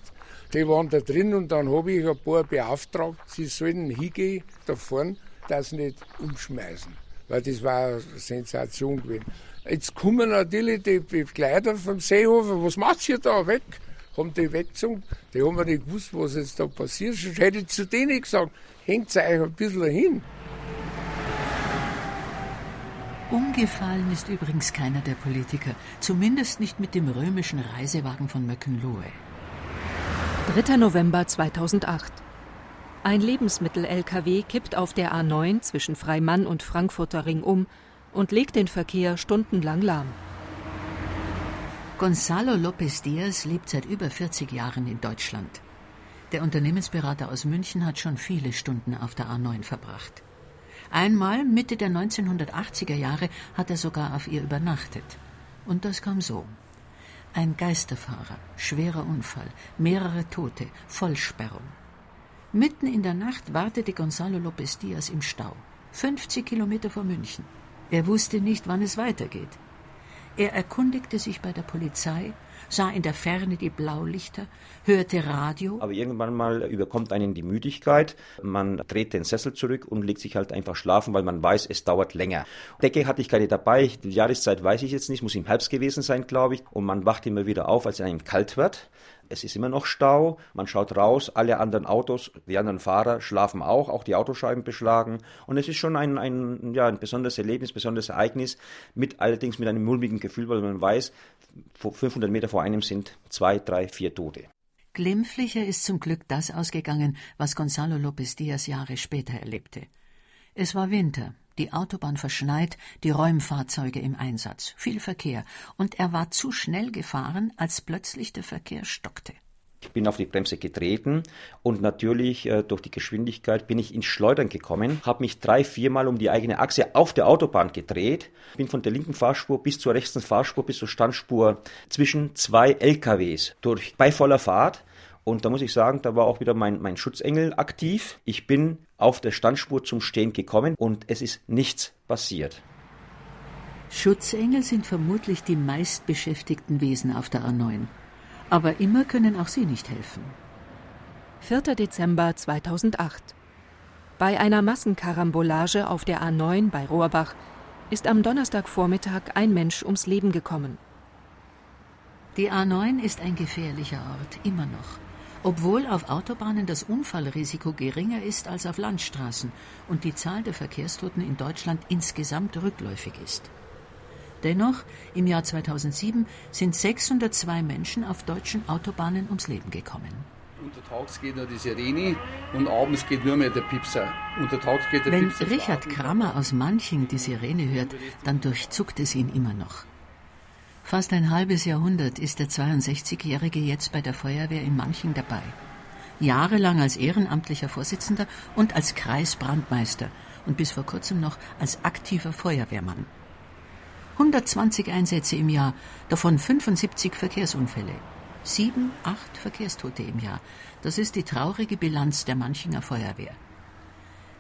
Die waren da drin und dann habe ich ein paar beauftragt, sie sollen hingehen da vorne, das nicht umschmeißen. Weil das war eine Sensation gewesen. Jetzt kommen natürlich die Begleiter vom Seehofer, was macht ihr da weg? Haben die weggezogen, die haben nicht gewusst, was jetzt da passiert. Sonst hätte ich zu denen gesagt, hängt euch ein bisschen hin. Umgefallen ist übrigens keiner der Politiker, zumindest nicht mit dem römischen Reisewagen von Möckenlohe. 3. November 2008. Ein Lebensmittel-LKW kippt auf der A9 zwischen Freimann und Frankfurter Ring um und legt den Verkehr stundenlang lahm. Gonzalo López Diaz lebt seit über 40 Jahren in Deutschland. Der Unternehmensberater aus München hat schon viele Stunden auf der A9 verbracht. Einmal Mitte der 1980er Jahre hat er sogar auf ihr übernachtet. Und das kam so. Ein Geisterfahrer, schwerer Unfall, mehrere Tote, Vollsperrung. Mitten in der Nacht wartete Gonzalo López Diaz im Stau, 50 Kilometer vor München. Er wusste nicht, wann es weitergeht. Er erkundigte sich bei der Polizei, sah in der Ferne die Blaulichter, hörte Radio. Aber irgendwann mal überkommt einen die Müdigkeit, man dreht den Sessel zurück und legt sich halt einfach schlafen, weil man weiß, es dauert länger. Decke hatte ich keine dabei, die Jahreszeit weiß ich jetzt nicht, muss im Herbst gewesen sein, glaube ich. Und man wacht immer wieder auf, als es einem kalt wird. Es ist immer noch Stau, man schaut raus, alle anderen Autos, die anderen Fahrer schlafen auch, auch die Autoscheiben beschlagen. Und es ist schon ein, ein, ja, ein besonderes Erlebnis, besonderes Ereignis, mit allerdings mit einem mulmigen Gefühl, weil man weiß, 500 Meter vor einem sind zwei, drei, vier Tote. Glimpflicher ist zum Glück das ausgegangen, was Gonzalo López Diaz Jahre später erlebte. Es war Winter, die Autobahn verschneit, die Räumfahrzeuge im Einsatz, viel Verkehr, und er war zu schnell gefahren, als plötzlich der Verkehr stockte. Ich bin auf die Bremse getreten und natürlich äh, durch die Geschwindigkeit bin ich ins Schleudern gekommen, habe mich drei, viermal um die eigene Achse auf der Autobahn gedreht, bin von der linken Fahrspur bis zur rechten Fahrspur bis zur Standspur zwischen zwei LKWs durch bei voller Fahrt und da muss ich sagen, da war auch wieder mein, mein Schutzengel aktiv. Ich bin auf der Standspur zum Stehen gekommen und es ist nichts passiert. Schutzengel sind vermutlich die meistbeschäftigten Wesen auf der A9. Aber immer können auch sie nicht helfen. 4. Dezember 2008. Bei einer Massenkarambolage auf der A9 bei Rohrbach ist am Donnerstagvormittag ein Mensch ums Leben gekommen. Die A9 ist ein gefährlicher Ort, immer noch obwohl auf Autobahnen das Unfallrisiko geringer ist als auf Landstraßen und die Zahl der Verkehrstoten in Deutschland insgesamt rückläufig ist. Dennoch, im Jahr 2007 sind 602 Menschen auf deutschen Autobahnen ums Leben gekommen. Untertags geht nur die Sirene und abends geht nur mehr der Pipser. Untertags geht der Wenn Pipser Richard Krammer aus Manching die Sirene hört, dann durchzuckt es ihn immer noch. Fast ein halbes Jahrhundert ist der 62-Jährige jetzt bei der Feuerwehr in Manching dabei. Jahrelang als ehrenamtlicher Vorsitzender und als Kreisbrandmeister und bis vor kurzem noch als aktiver Feuerwehrmann. 120 Einsätze im Jahr, davon 75 Verkehrsunfälle. Sieben, acht Verkehrstote im Jahr. Das ist die traurige Bilanz der Manchinger Feuerwehr.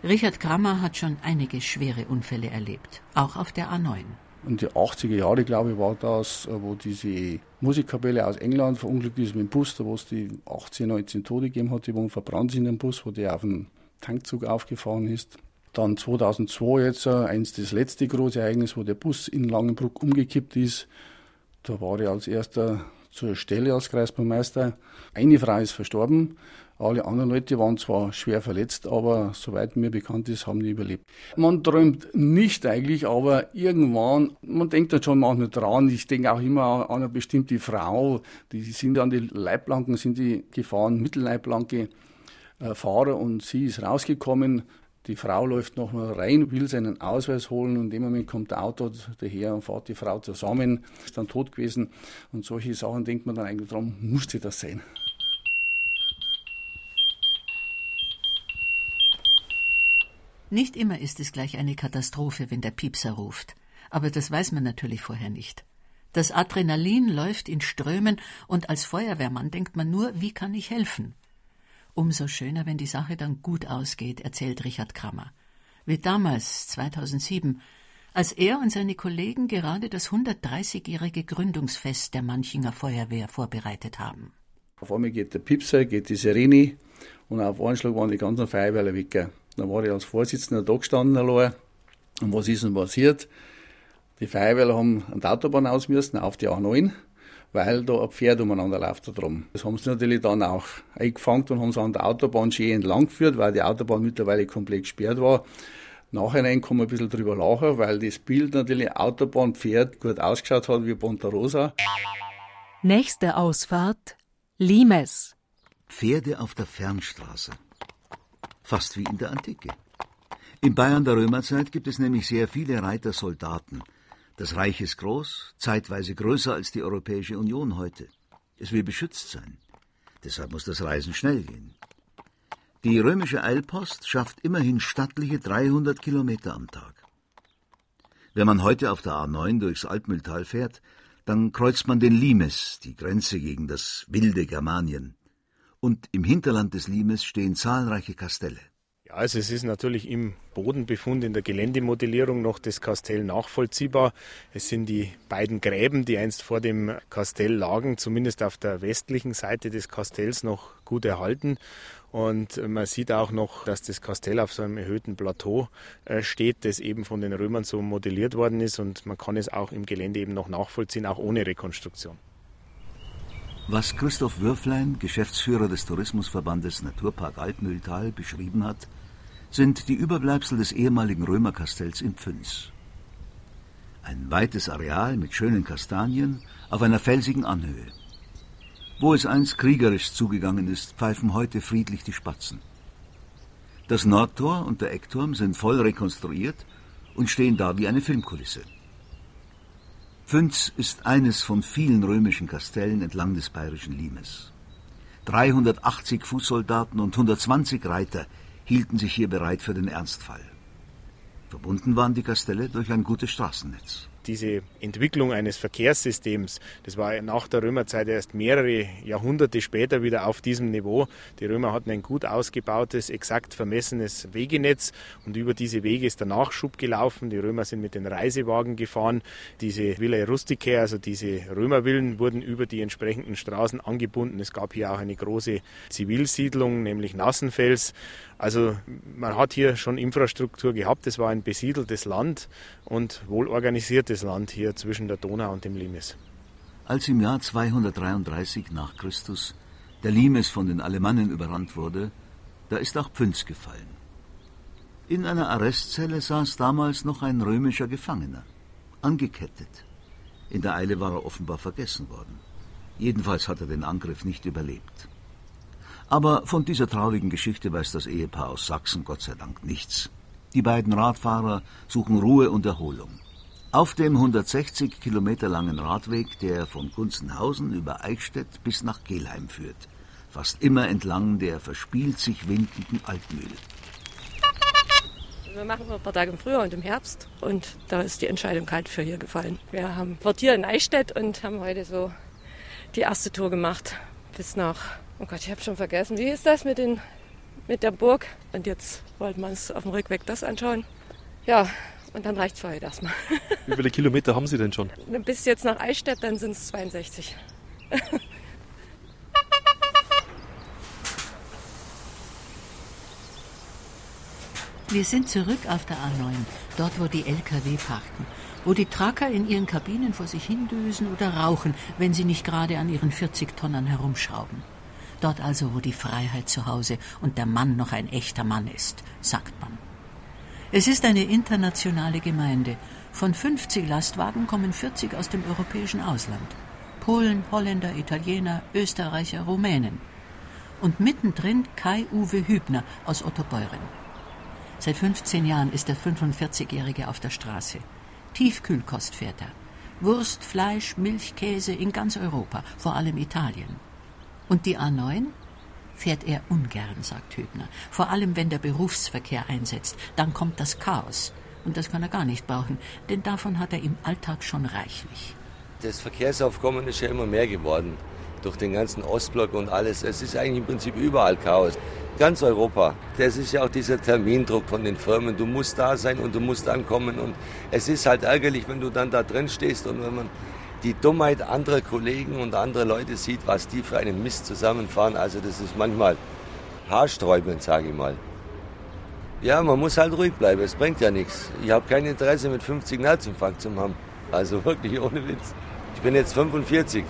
Richard Kramer hat schon einige schwere Unfälle erlebt, auch auf der A9. Und die 80er Jahre, glaube ich, war das, wo diese Musikkapelle aus England verunglückt ist mit dem Bus, da wo es die 18, 19 Tote gegeben hat, die waren verbrannt in dem Bus, wo der auf den Tankzug aufgefahren ist. Dann 2002 jetzt äh, eins das letzte große Ereignis, wo der Bus in Langenbruck umgekippt ist. Da war ich als erster zur Stelle als Kreisbaumeister. Eine Frau ist verstorben, alle anderen Leute waren zwar schwer verletzt, aber soweit mir bekannt ist, haben die überlebt. Man träumt nicht eigentlich, aber irgendwann, man denkt dann schon manchmal dran. Ich denke auch immer an eine bestimmte Frau, die sind an die Leitplanken, sind die gefahren, Mittelleitplanke äh, Fahrer und sie ist rausgekommen. Die Frau läuft noch mal rein, will seinen Ausweis holen und in dem Moment kommt der Auto daher und fährt die Frau zusammen, ist dann tot gewesen. Und solche Sachen denkt man dann eigentlich dran, musste das sein. Nicht immer ist es gleich eine Katastrophe, wenn der Piepser ruft. Aber das weiß man natürlich vorher nicht. Das Adrenalin läuft in Strömen und als Feuerwehrmann denkt man nur, wie kann ich helfen? Umso schöner, wenn die Sache dann gut ausgeht, erzählt Richard Krammer. Wie damals, 2007, als er und seine Kollegen gerade das 130-jährige Gründungsfest der Manchinger Feuerwehr vorbereitet haben. Auf einmal geht der Piepser, geht die Sirene und auf einen Schlag waren die ganzen Feuerwehrler weg. Dann war ich als Vorsitzender da gestanden allein. Und was ist denn passiert? Die Feuerwehrler haben an der Autobahn aus müssen, auf die A9, weil da ein Pferd umeinander läuft da drum. Das haben sie natürlich dann auch eingefangen und haben sie an der Autobahn schön entlang geführt, weil die Autobahn mittlerweile komplett gesperrt war. Nachhinein kann man ein bisschen drüber lachen, weil das Bild natürlich Autobahnpferd gut ausgeschaut hat wie Pontarosa. Nächste Ausfahrt Limes. Pferde auf der Fernstraße. Fast wie in der Antike. In Bayern der Römerzeit gibt es nämlich sehr viele Reiter-Soldaten. Das Reich ist groß, zeitweise größer als die Europäische Union heute. Es will beschützt sein. Deshalb muss das Reisen schnell gehen. Die römische Eilpost schafft immerhin stattliche 300 Kilometer am Tag. Wenn man heute auf der A9 durchs Altmühltal fährt, dann kreuzt man den Limes, die Grenze gegen das wilde Germanien. Und im Hinterland des Limes stehen zahlreiche Kastelle. Ja, also es ist natürlich im Bodenbefund in der Geländemodellierung noch das Kastell nachvollziehbar. Es sind die beiden Gräben, die einst vor dem Kastell lagen, zumindest auf der westlichen Seite des Kastells noch gut erhalten. Und man sieht auch noch, dass das Kastell auf so einem erhöhten Plateau äh, steht, das eben von den Römern so modelliert worden ist. Und man kann es auch im Gelände eben noch nachvollziehen, auch ohne Rekonstruktion. Was Christoph Würflein, Geschäftsführer des Tourismusverbandes Naturpark Altmühltal, beschrieben hat, sind die Überbleibsel des ehemaligen Römerkastells in Pfünz. Ein weites Areal mit schönen Kastanien auf einer felsigen Anhöhe. Wo es einst kriegerisch zugegangen ist, pfeifen heute friedlich die Spatzen. Das Nordtor und der Eckturm sind voll rekonstruiert und stehen da wie eine Filmkulisse. Pfünz ist eines von vielen römischen Kastellen entlang des bayerischen Limes. 380 Fußsoldaten und 120 Reiter hielten sich hier bereit für den Ernstfall. Verbunden waren die Kastelle durch ein gutes Straßennetz diese Entwicklung eines Verkehrssystems, das war nach der Römerzeit erst mehrere Jahrhunderte später wieder auf diesem Niveau. Die Römer hatten ein gut ausgebautes, exakt vermessenes Wegenetz und über diese Wege ist der Nachschub gelaufen. Die Römer sind mit den Reisewagen gefahren. Diese Villa Rusticae, also diese Römervillen, wurden über die entsprechenden Straßen angebunden. Es gab hier auch eine große Zivilsiedlung, nämlich Nassenfels. Also man hat hier schon Infrastruktur gehabt. Es war ein besiedeltes Land und wohl organisiertes Land hier zwischen der Donau und dem Limes. Als im Jahr 233 nach Christus der Limes von den Alemannen überrannt wurde, da ist auch Pfünz gefallen. In einer Arrestzelle saß damals noch ein römischer Gefangener, angekettet. In der Eile war er offenbar vergessen worden. Jedenfalls hat er den Angriff nicht überlebt. Aber von dieser traurigen Geschichte weiß das Ehepaar aus Sachsen Gott sei Dank nichts. Die beiden Radfahrer suchen Ruhe und Erholung. Auf dem 160 Kilometer langen Radweg, der von Gunzenhausen über Eichstätt bis nach Kelheim führt, fast immer entlang der verspielt sich windenden Altmühl. Wir machen ein paar Tage im Frühjahr und im Herbst und da ist die Entscheidung halt für hier gefallen. Wir haben Quartier in Eichstätt und haben heute so die erste Tour gemacht bis nach Oh Gott, ich habe schon vergessen. Wie ist das mit, den, mit der Burg? Und jetzt wollten wir uns auf dem Rückweg das anschauen. Ja, und dann reicht es für heute erstmal. [LAUGHS] Wie viele Kilometer haben Sie denn schon? Bis jetzt nach Eichstätt, dann sind es 62. Wir sind zurück auf der A9, dort wo die LKW parken, wo die Tracker in ihren Kabinen vor sich hindüsen oder rauchen, wenn sie nicht gerade an ihren 40 Tonnen herumschrauben. Dort also, wo die Freiheit zu Hause und der Mann noch ein echter Mann ist, sagt man. Es ist eine internationale Gemeinde. Von 50 Lastwagen kommen 40 aus dem europäischen Ausland. Polen, Holländer, Italiener, Österreicher, Rumänen. Und mittendrin Kai-Uwe Hübner aus Ottobeuren. Seit 15 Jahren ist der 45-Jährige auf der Straße. Tiefkühlkost fährt er. Wurst, Fleisch, Milch, Käse in ganz Europa, vor allem Italien. Und die A9 fährt er ungern, sagt Hübner. Vor allem, wenn der Berufsverkehr einsetzt. Dann kommt das Chaos. Und das kann er gar nicht brauchen, denn davon hat er im Alltag schon reichlich. Das Verkehrsaufkommen ist ja immer mehr geworden. Durch den ganzen Ostblock und alles. Es ist eigentlich im Prinzip überall Chaos. Ganz Europa. Das ist ja auch dieser Termindruck von den Firmen. Du musst da sein und du musst ankommen. Und es ist halt ärgerlich, wenn du dann da drin stehst und wenn man die Dummheit anderer Kollegen und anderer Leute sieht, was die für einen Mist zusammenfahren. Also das ist manchmal haarsträubend, sage ich mal. Ja, man muss halt ruhig bleiben, es bringt ja nichts. Ich habe kein Interesse, mit 50 einen zu haben. Also [LAUGHS] wirklich ohne Witz. Ich bin jetzt 45.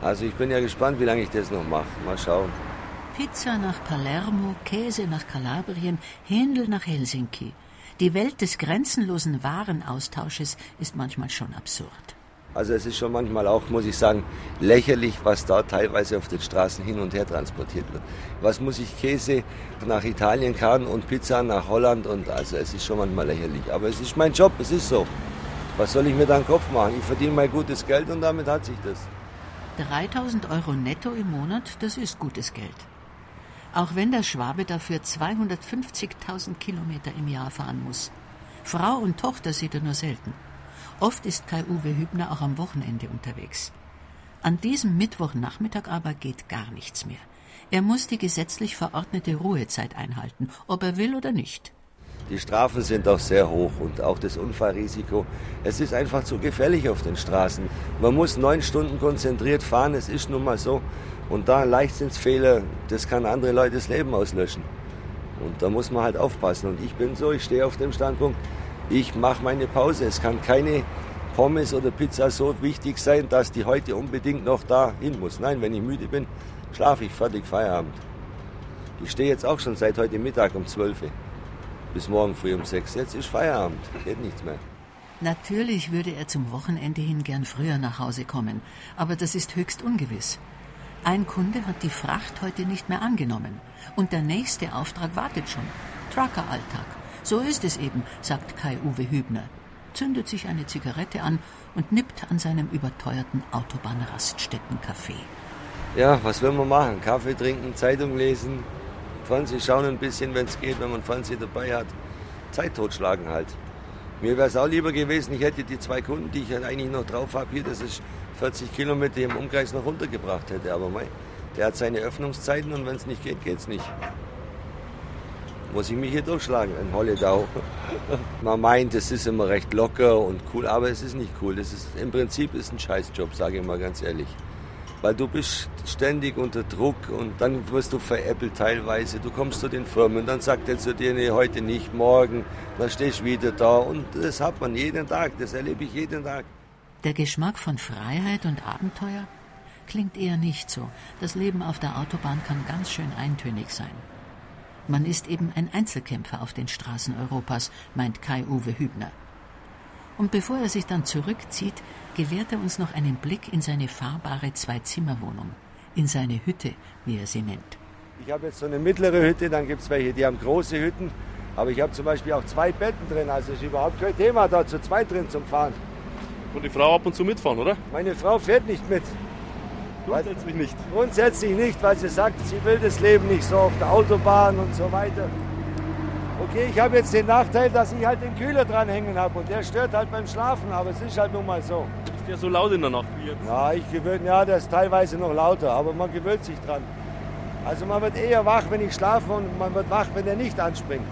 Also ich bin ja gespannt, wie lange ich das noch mache. Mal schauen. Pizza nach Palermo, Käse nach Kalabrien, Händel nach Helsinki. Die Welt des grenzenlosen Warenaustausches ist manchmal schon absurd. Also es ist schon manchmal auch, muss ich sagen, lächerlich, was da teilweise auf den Straßen hin und her transportiert wird. Was muss ich Käse nach Italien karren und Pizza nach Holland und also es ist schon manchmal lächerlich. Aber es ist mein Job, es ist so. Was soll ich mir da einen Kopf machen? Ich verdiene mal gutes Geld und damit hat sich das. 3000 Euro netto im Monat, das ist gutes Geld. Auch wenn der Schwabe dafür 250.000 Kilometer im Jahr fahren muss. Frau und Tochter sieht er nur selten. Oft ist Kai-Uwe Hübner auch am Wochenende unterwegs. An diesem Mittwochnachmittag aber geht gar nichts mehr. Er muss die gesetzlich verordnete Ruhezeit einhalten, ob er will oder nicht. Die Strafen sind auch sehr hoch und auch das Unfallrisiko. Es ist einfach zu gefährlich auf den Straßen. Man muss neun Stunden konzentriert fahren, es ist nun mal so. Und da Leichtsinnsfehler, das kann andere Leute das Leben auslöschen. Und da muss man halt aufpassen. Und ich bin so, ich stehe auf dem Standpunkt, ich mache meine Pause. Es kann keine Pommes oder Pizza so wichtig sein, dass die heute unbedingt noch da hin muss. Nein, wenn ich müde bin, schlafe ich fertig, Feierabend. Ich stehe jetzt auch schon seit heute Mittag um 12 Uhr bis morgen früh um 6 Jetzt ist Feierabend, geht nichts mehr. Natürlich würde er zum Wochenende hin gern früher nach Hause kommen, aber das ist höchst ungewiss. Ein Kunde hat die Fracht heute nicht mehr angenommen und der nächste Auftrag wartet schon. Truckeralltag. So ist es eben, sagt Kai-Uwe Hübner, zündet sich eine Zigarette an und nippt an seinem überteuerten Autobahnraststättenkaffee. Ja, was will man machen? Kaffee trinken, Zeitung lesen, Fernsehen schauen ein bisschen, wenn es geht, wenn man Fernsehen dabei hat. Zeit totschlagen halt. Mir wäre es auch lieber gewesen, ich hätte die zwei Kunden, die ich eigentlich noch drauf habe, hier, das ist 40 Kilometer im Umkreis noch runtergebracht hätte. Aber mei, der hat seine Öffnungszeiten und wenn es nicht geht, geht es nicht. Muss ich mich hier durchschlagen, in Holledau. [LAUGHS] Man meint, es ist immer recht locker und cool, aber es ist nicht cool. Das ist, Im Prinzip ist ein Scheißjob, sage ich mal ganz ehrlich weil du bist ständig unter Druck und dann wirst du veräppelt teilweise. Du kommst zu den Firmen, dann sagt er zu dir, nee, heute nicht, morgen, dann stehst du wieder da und das hat man jeden Tag, das erlebe ich jeden Tag. Der Geschmack von Freiheit und Abenteuer klingt eher nicht so. Das Leben auf der Autobahn kann ganz schön eintönig sein. Man ist eben ein Einzelkämpfer auf den Straßen Europas, meint Kai-Uwe Hübner. Und bevor er sich dann zurückzieht, gewährt er uns noch einen Blick in seine fahrbare Zwei-Zimmer-Wohnung, in seine Hütte, wie er sie nennt. Ich habe jetzt so eine mittlere Hütte, dann gibt es welche, die haben große Hütten. Aber ich habe zum Beispiel auch zwei Betten drin, also ist überhaupt kein Thema, da zu zweit drin zum Fahren. Und die Frau ab und zu mitfahren, oder? Meine Frau fährt nicht mit. Grundsätzlich nicht. Grundsätzlich nicht, weil sie sagt, sie will das Leben nicht so auf der Autobahn und so weiter. Okay, ich habe jetzt den Nachteil, dass ich halt den Kühler dranhängen habe und der stört halt beim Schlafen, aber es ist halt nun mal so. Ist der so laut in der Nacht wie jetzt? Ja, ich gewöhne, ja, der ist teilweise noch lauter, aber man gewöhnt sich dran. Also man wird eher wach, wenn ich schlafe und man wird wach, wenn er nicht anspringt.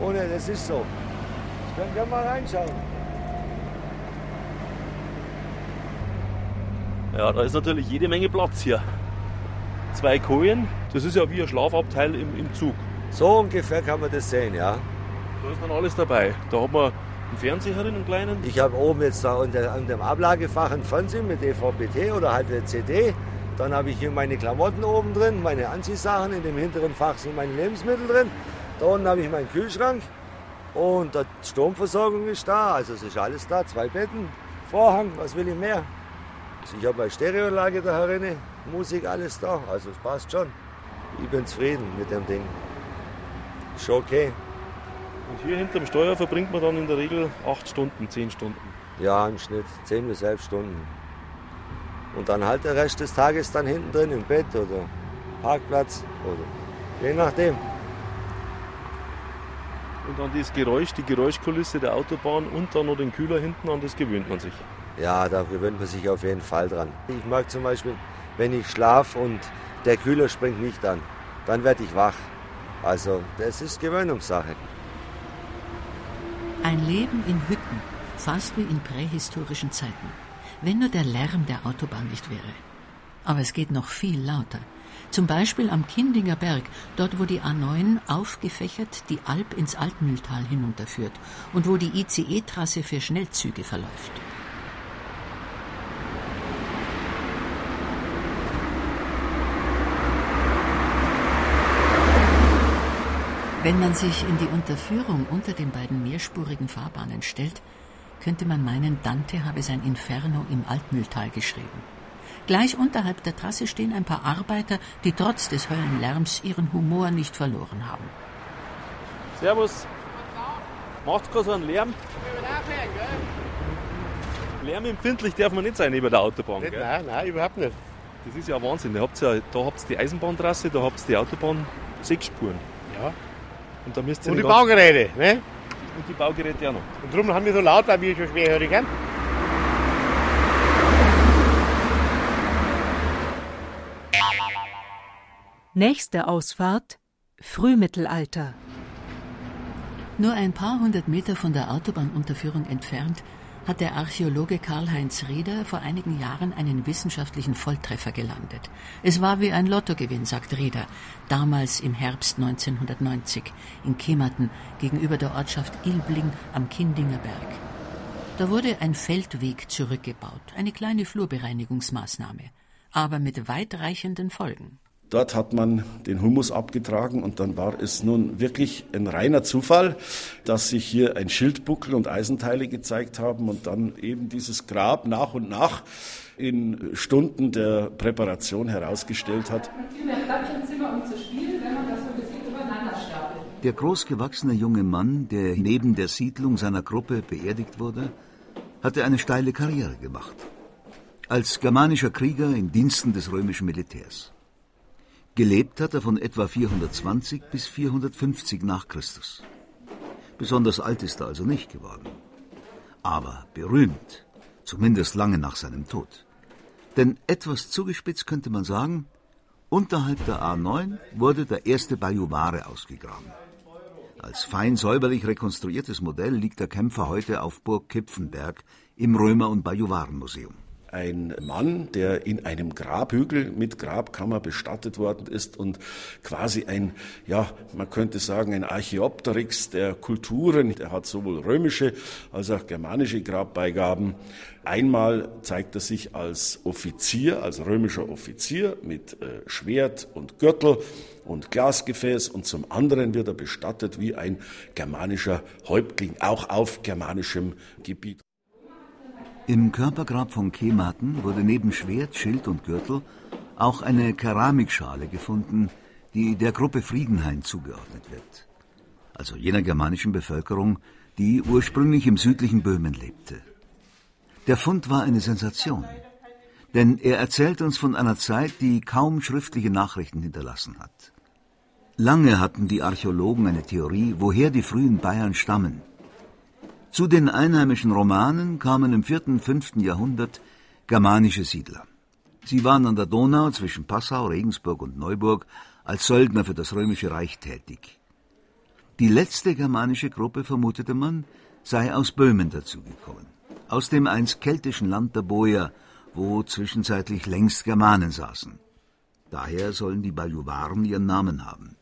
Ohne, das ist so. Können wir mal reinschauen. Ja, da ist natürlich jede Menge Platz hier. Zwei Kojen, das ist ja wie ein Schlafabteil im, im Zug. So ungefähr kann man das sehen, ja. Da ist dann alles dabei. Da hat man einen Fernseher drin, einen kleinen. Ich habe oben jetzt da unter, an dem Ablagefach einen Fernseher mit DVB-T oder halt eine CD. Dann habe ich hier meine Klamotten oben drin, meine Anziehsachen. In dem hinteren Fach sind meine Lebensmittel drin. Da unten habe ich meinen Kühlschrank. Und die Stromversorgung ist da, also es ist alles da. Zwei Betten, Vorhang, was will ich mehr? Also ich habe meine Stereoanlage da herin, Musik, alles da. Also es passt schon. Ich bin zufrieden mit dem Ding. Schon okay. Und hier hinterm Steuer verbringt man dann in der Regel acht Stunden, zehn Stunden. Ja, im Schnitt zehn bis elf Stunden. Und dann halt der Rest des Tages dann hinten drin im Bett oder Parkplatz oder je nachdem. Und an das Geräusch, die Geräuschkulisse der Autobahn und dann noch den Kühler hinten, an das gewöhnt man sich. Ja, da gewöhnt man sich auf jeden Fall dran. Ich mag zum Beispiel, wenn ich schlafe und der Kühler springt nicht an, dann werde ich wach. Also das ist Gewöhnungssache. Ein Leben in Hütten, fast wie in prähistorischen Zeiten. Wenn nur der Lärm der Autobahn nicht wäre. Aber es geht noch viel lauter. Zum Beispiel am Kindinger Berg, dort wo die A9 aufgefächert die Alp ins Altmühltal hinunterführt und wo die ICE-Trasse für Schnellzüge verläuft. Wenn man sich in die Unterführung unter den beiden mehrspurigen Fahrbahnen stellt, könnte man meinen, Dante habe sein Inferno im Altmühltal geschrieben. Gleich unterhalb der Trasse stehen ein paar Arbeiter, die trotz des Höllenlärms ihren Humor nicht verloren haben. Servus. Macht's gar so einen Lärm? Lärmempfindlich darf man nicht sein über der Autobahn. Nicht, gell? nein, nein, überhaupt nicht. Das ist ja Wahnsinn. Da habt ihr, da habt ihr die Eisenbahntrasse, da habt ihr die Autobahn, sechs Spuren. Ja. Und da müsst ihr Und die Baugeräte, ne? Und die Baugeräte auch noch. Und darum haben wir so laut, weil wir schon schwerhörig sind. Nächste Ausfahrt Frühmittelalter. Nur ein paar hundert Meter von der Autobahnunterführung entfernt hat der Archäologe Karl-Heinz Rieder vor einigen Jahren einen wissenschaftlichen Volltreffer gelandet. Es war wie ein Lottogewinn, sagt Rieder, damals im Herbst 1990 in Kematen gegenüber der Ortschaft Ilbling am Kindinger Berg. Da wurde ein Feldweg zurückgebaut, eine kleine Flurbereinigungsmaßnahme, aber mit weitreichenden Folgen. Dort hat man den Humus abgetragen und dann war es nun wirklich ein reiner Zufall, dass sich hier ein Schildbuckel und Eisenteile gezeigt haben und dann eben dieses Grab nach und nach in Stunden der Präparation herausgestellt hat. Viel mehr Platz im Zimmer, um zu spielen, wenn man das so ein bisschen übereinander stapelt. Der großgewachsene junge Mann, der neben der Siedlung seiner Gruppe beerdigt wurde, hatte eine steile Karriere gemacht. Als germanischer Krieger in Diensten des römischen Militärs. Gelebt hat er von etwa 420 bis 450 nach Christus. Besonders alt ist er also nicht geworden. Aber berühmt, zumindest lange nach seinem Tod. Denn etwas zugespitzt könnte man sagen, unterhalb der A9 wurde der erste Bayou Ware ausgegraben. Als fein säuberlich rekonstruiertes Modell liegt der Kämpfer heute auf Burg Kipfenberg im Römer- und Bajuwarenmuseum. Ein Mann, der in einem Grabhügel mit Grabkammer bestattet worden ist und quasi ein, ja, man könnte sagen, ein Archäopteryx der Kulturen. Er hat sowohl römische als auch germanische Grabbeigaben. Einmal zeigt er sich als Offizier, als römischer Offizier mit äh, Schwert und Gürtel und Glasgefäß und zum anderen wird er bestattet wie ein germanischer Häuptling, auch auf germanischem Gebiet. Im Körpergrab von Kematen wurde neben Schwert, Schild und Gürtel auch eine Keramikschale gefunden, die der Gruppe Friedenhain zugeordnet wird. Also jener germanischen Bevölkerung, die ursprünglich im südlichen Böhmen lebte. Der Fund war eine Sensation, denn er erzählt uns von einer Zeit, die kaum schriftliche Nachrichten hinterlassen hat. Lange hatten die Archäologen eine Theorie, woher die frühen Bayern stammen. Zu den einheimischen Romanen kamen im 4. und 5. Jahrhundert germanische Siedler. Sie waren an der Donau zwischen Passau, Regensburg und Neuburg als Söldner für das Römische Reich tätig. Die letzte germanische Gruppe, vermutete man, sei aus Böhmen dazugekommen, aus dem einst keltischen Land der Boier, wo zwischenzeitlich längst Germanen saßen. Daher sollen die Bajuwaren ihren Namen haben.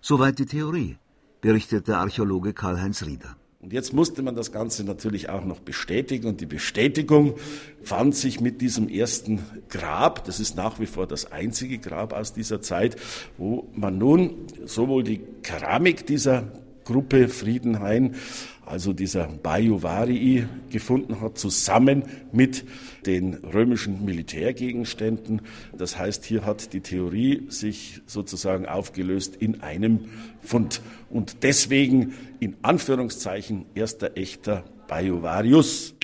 Soweit die Theorie, berichtet der Archäologe Karl-Heinz Rieder. Und jetzt musste man das Ganze natürlich auch noch bestätigen. Und die Bestätigung fand sich mit diesem ersten Grab, das ist nach wie vor das einzige Grab aus dieser Zeit, wo man nun sowohl die Keramik dieser Gruppe Friedenhain, also dieser Bajuvarii, gefunden hat, zusammen mit den römischen Militärgegenständen. Das heißt, hier hat die Theorie sich sozusagen aufgelöst in einem Fund. Und deswegen in Anführungszeichen erster echter Bajuvarius.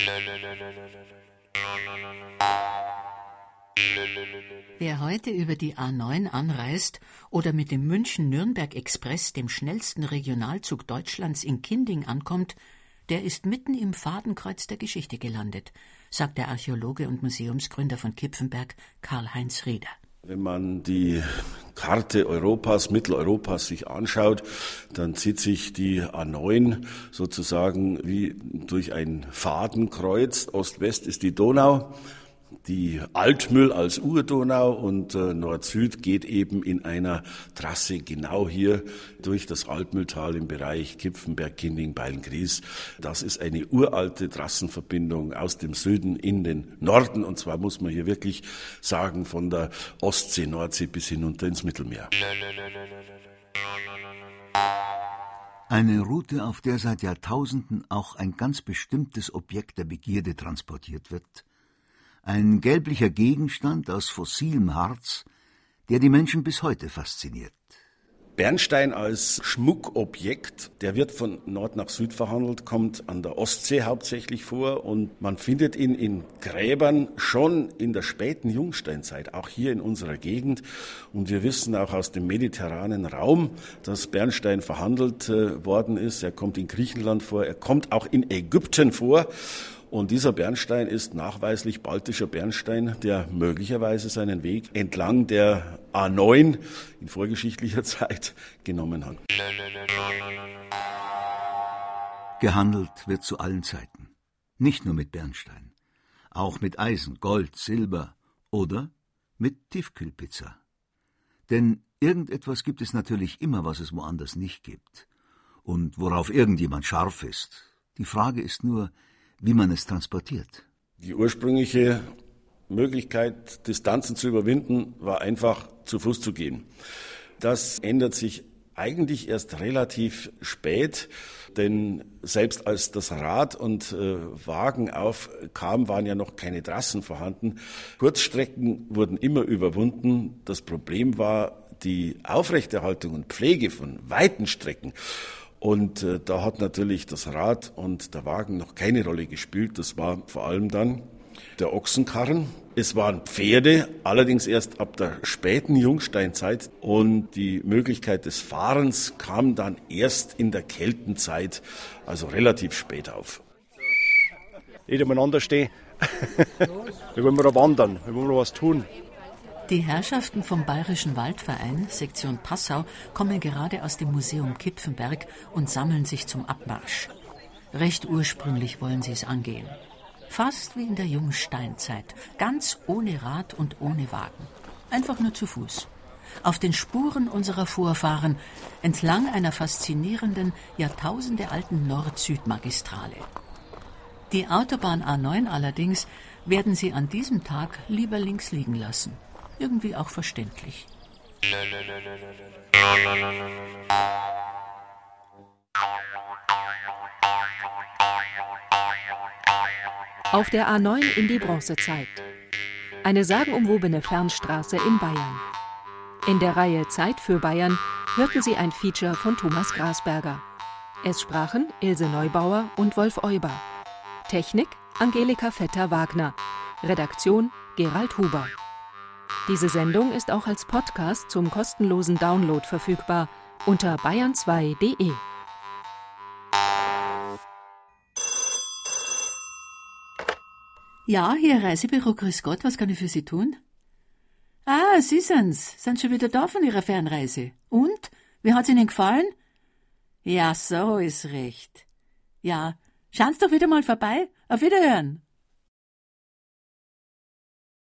Wer heute über die A9 anreist oder mit dem München-Nürnberg-Express, dem schnellsten Regionalzug Deutschlands, in Kinding ankommt, der ist mitten im Fadenkreuz der Geschichte gelandet, sagt der Archäologe und Museumsgründer von Kipfenberg, Karl-Heinz Rieder. Wenn man die Karte Europas, Mitteleuropas sich anschaut, dann zieht sich die A9 sozusagen wie durch ein Fadenkreuz. Ost-West ist die Donau, die Altmühl als Urdonau und äh, Nord-Süd geht eben in einer Trasse genau hier durch das Altmühltal im Bereich Kipfenberg, Kinding, Beilngries. Das ist eine uralte Trassenverbindung aus dem Süden in den Norden und zwar muss man hier wirklich sagen von der Ostsee, Nordsee bis hinunter ins Mittelmeer. Eine Route, auf der seit Jahrtausenden auch ein ganz bestimmtes Objekt der Begierde transportiert wird. Ein gelblicher Gegenstand aus fossilem Harz, der die Menschen bis heute fasziniert. Bernstein als Schmuckobjekt, der wird von Nord nach Süd verhandelt, kommt an der Ostsee hauptsächlich vor und man findet ihn in Gräbern schon in der späten Jungsteinzeit, auch hier in unserer Gegend. Und wir wissen auch aus dem mediterranen Raum, dass Bernstein verhandelt äh, worden ist. Er kommt in Griechenland vor, er kommt auch in Ägypten vor. Und dieser Bernstein ist nachweislich baltischer Bernstein, der möglicherweise seinen Weg entlang der A9 in vorgeschichtlicher [LAUGHS] Zeit genommen hat. Gehandelt wird zu allen Zeiten. Nicht nur mit Bernstein. Auch mit Eisen, Gold, Silber oder mit Tiefkühlpizza. Denn irgendetwas gibt es natürlich immer, was es woanders nicht gibt. Und worauf irgendjemand scharf ist. Die Frage ist nur, wie man es transportiert. Die ursprüngliche Möglichkeit, Distanzen zu überwinden, war einfach zu Fuß zu gehen. Das ändert sich eigentlich erst relativ spät, denn selbst als das Rad und äh, Wagen aufkam, waren ja noch keine Trassen vorhanden. Kurzstrecken wurden immer überwunden. Das Problem war die Aufrechterhaltung und Pflege von weiten Strecken. Und äh, da hat natürlich das Rad und der Wagen noch keine Rolle gespielt. Das war vor allem dann der Ochsenkarren. Es waren Pferde, allerdings erst ab der späten Jungsteinzeit. Und die Möglichkeit des Fahrens kam dann erst in der Keltenzeit, also relativ spät auf. Nicht umeinander stehen. [LAUGHS] wir wollen wandern, wir wollen noch was tun. Die Herrschaften vom Bayerischen Waldverein, Sektion Passau, kommen gerade aus dem Museum Kipfenberg und sammeln sich zum Abmarsch. Recht ursprünglich wollen sie es angehen. Fast wie in der Jungsteinzeit, ganz ohne Rad und ohne Wagen. Einfach nur zu Fuß. Auf den Spuren unserer Vorfahren, entlang einer faszinierenden, jahrtausendealten Nord-Süd-Magistrale. Die Autobahn A9 allerdings werden sie an diesem Tag lieber links liegen lassen irgendwie auch verständlich. Auf der A9 in die Bronzezeit. Eine sagenumwobene Fernstraße in Bayern. In der Reihe Zeit für Bayern hörten Sie ein Feature von Thomas Grasberger. Es sprachen Ilse Neubauer und Wolf Euber. Technik Angelika Vetter-Wagner. Redaktion Gerald Huber. Diese Sendung ist auch als Podcast zum kostenlosen Download verfügbar unter bayern2.de. Ja, hier Reisebüro, grüß Gott, was kann ich für Sie tun? Ah, Sie sind's, sind schon wieder da von Ihrer Fernreise. Und? Wie hat's Ihnen gefallen? Ja, so ist recht. Ja, schauen Sie doch wieder mal vorbei. Auf Wiederhören.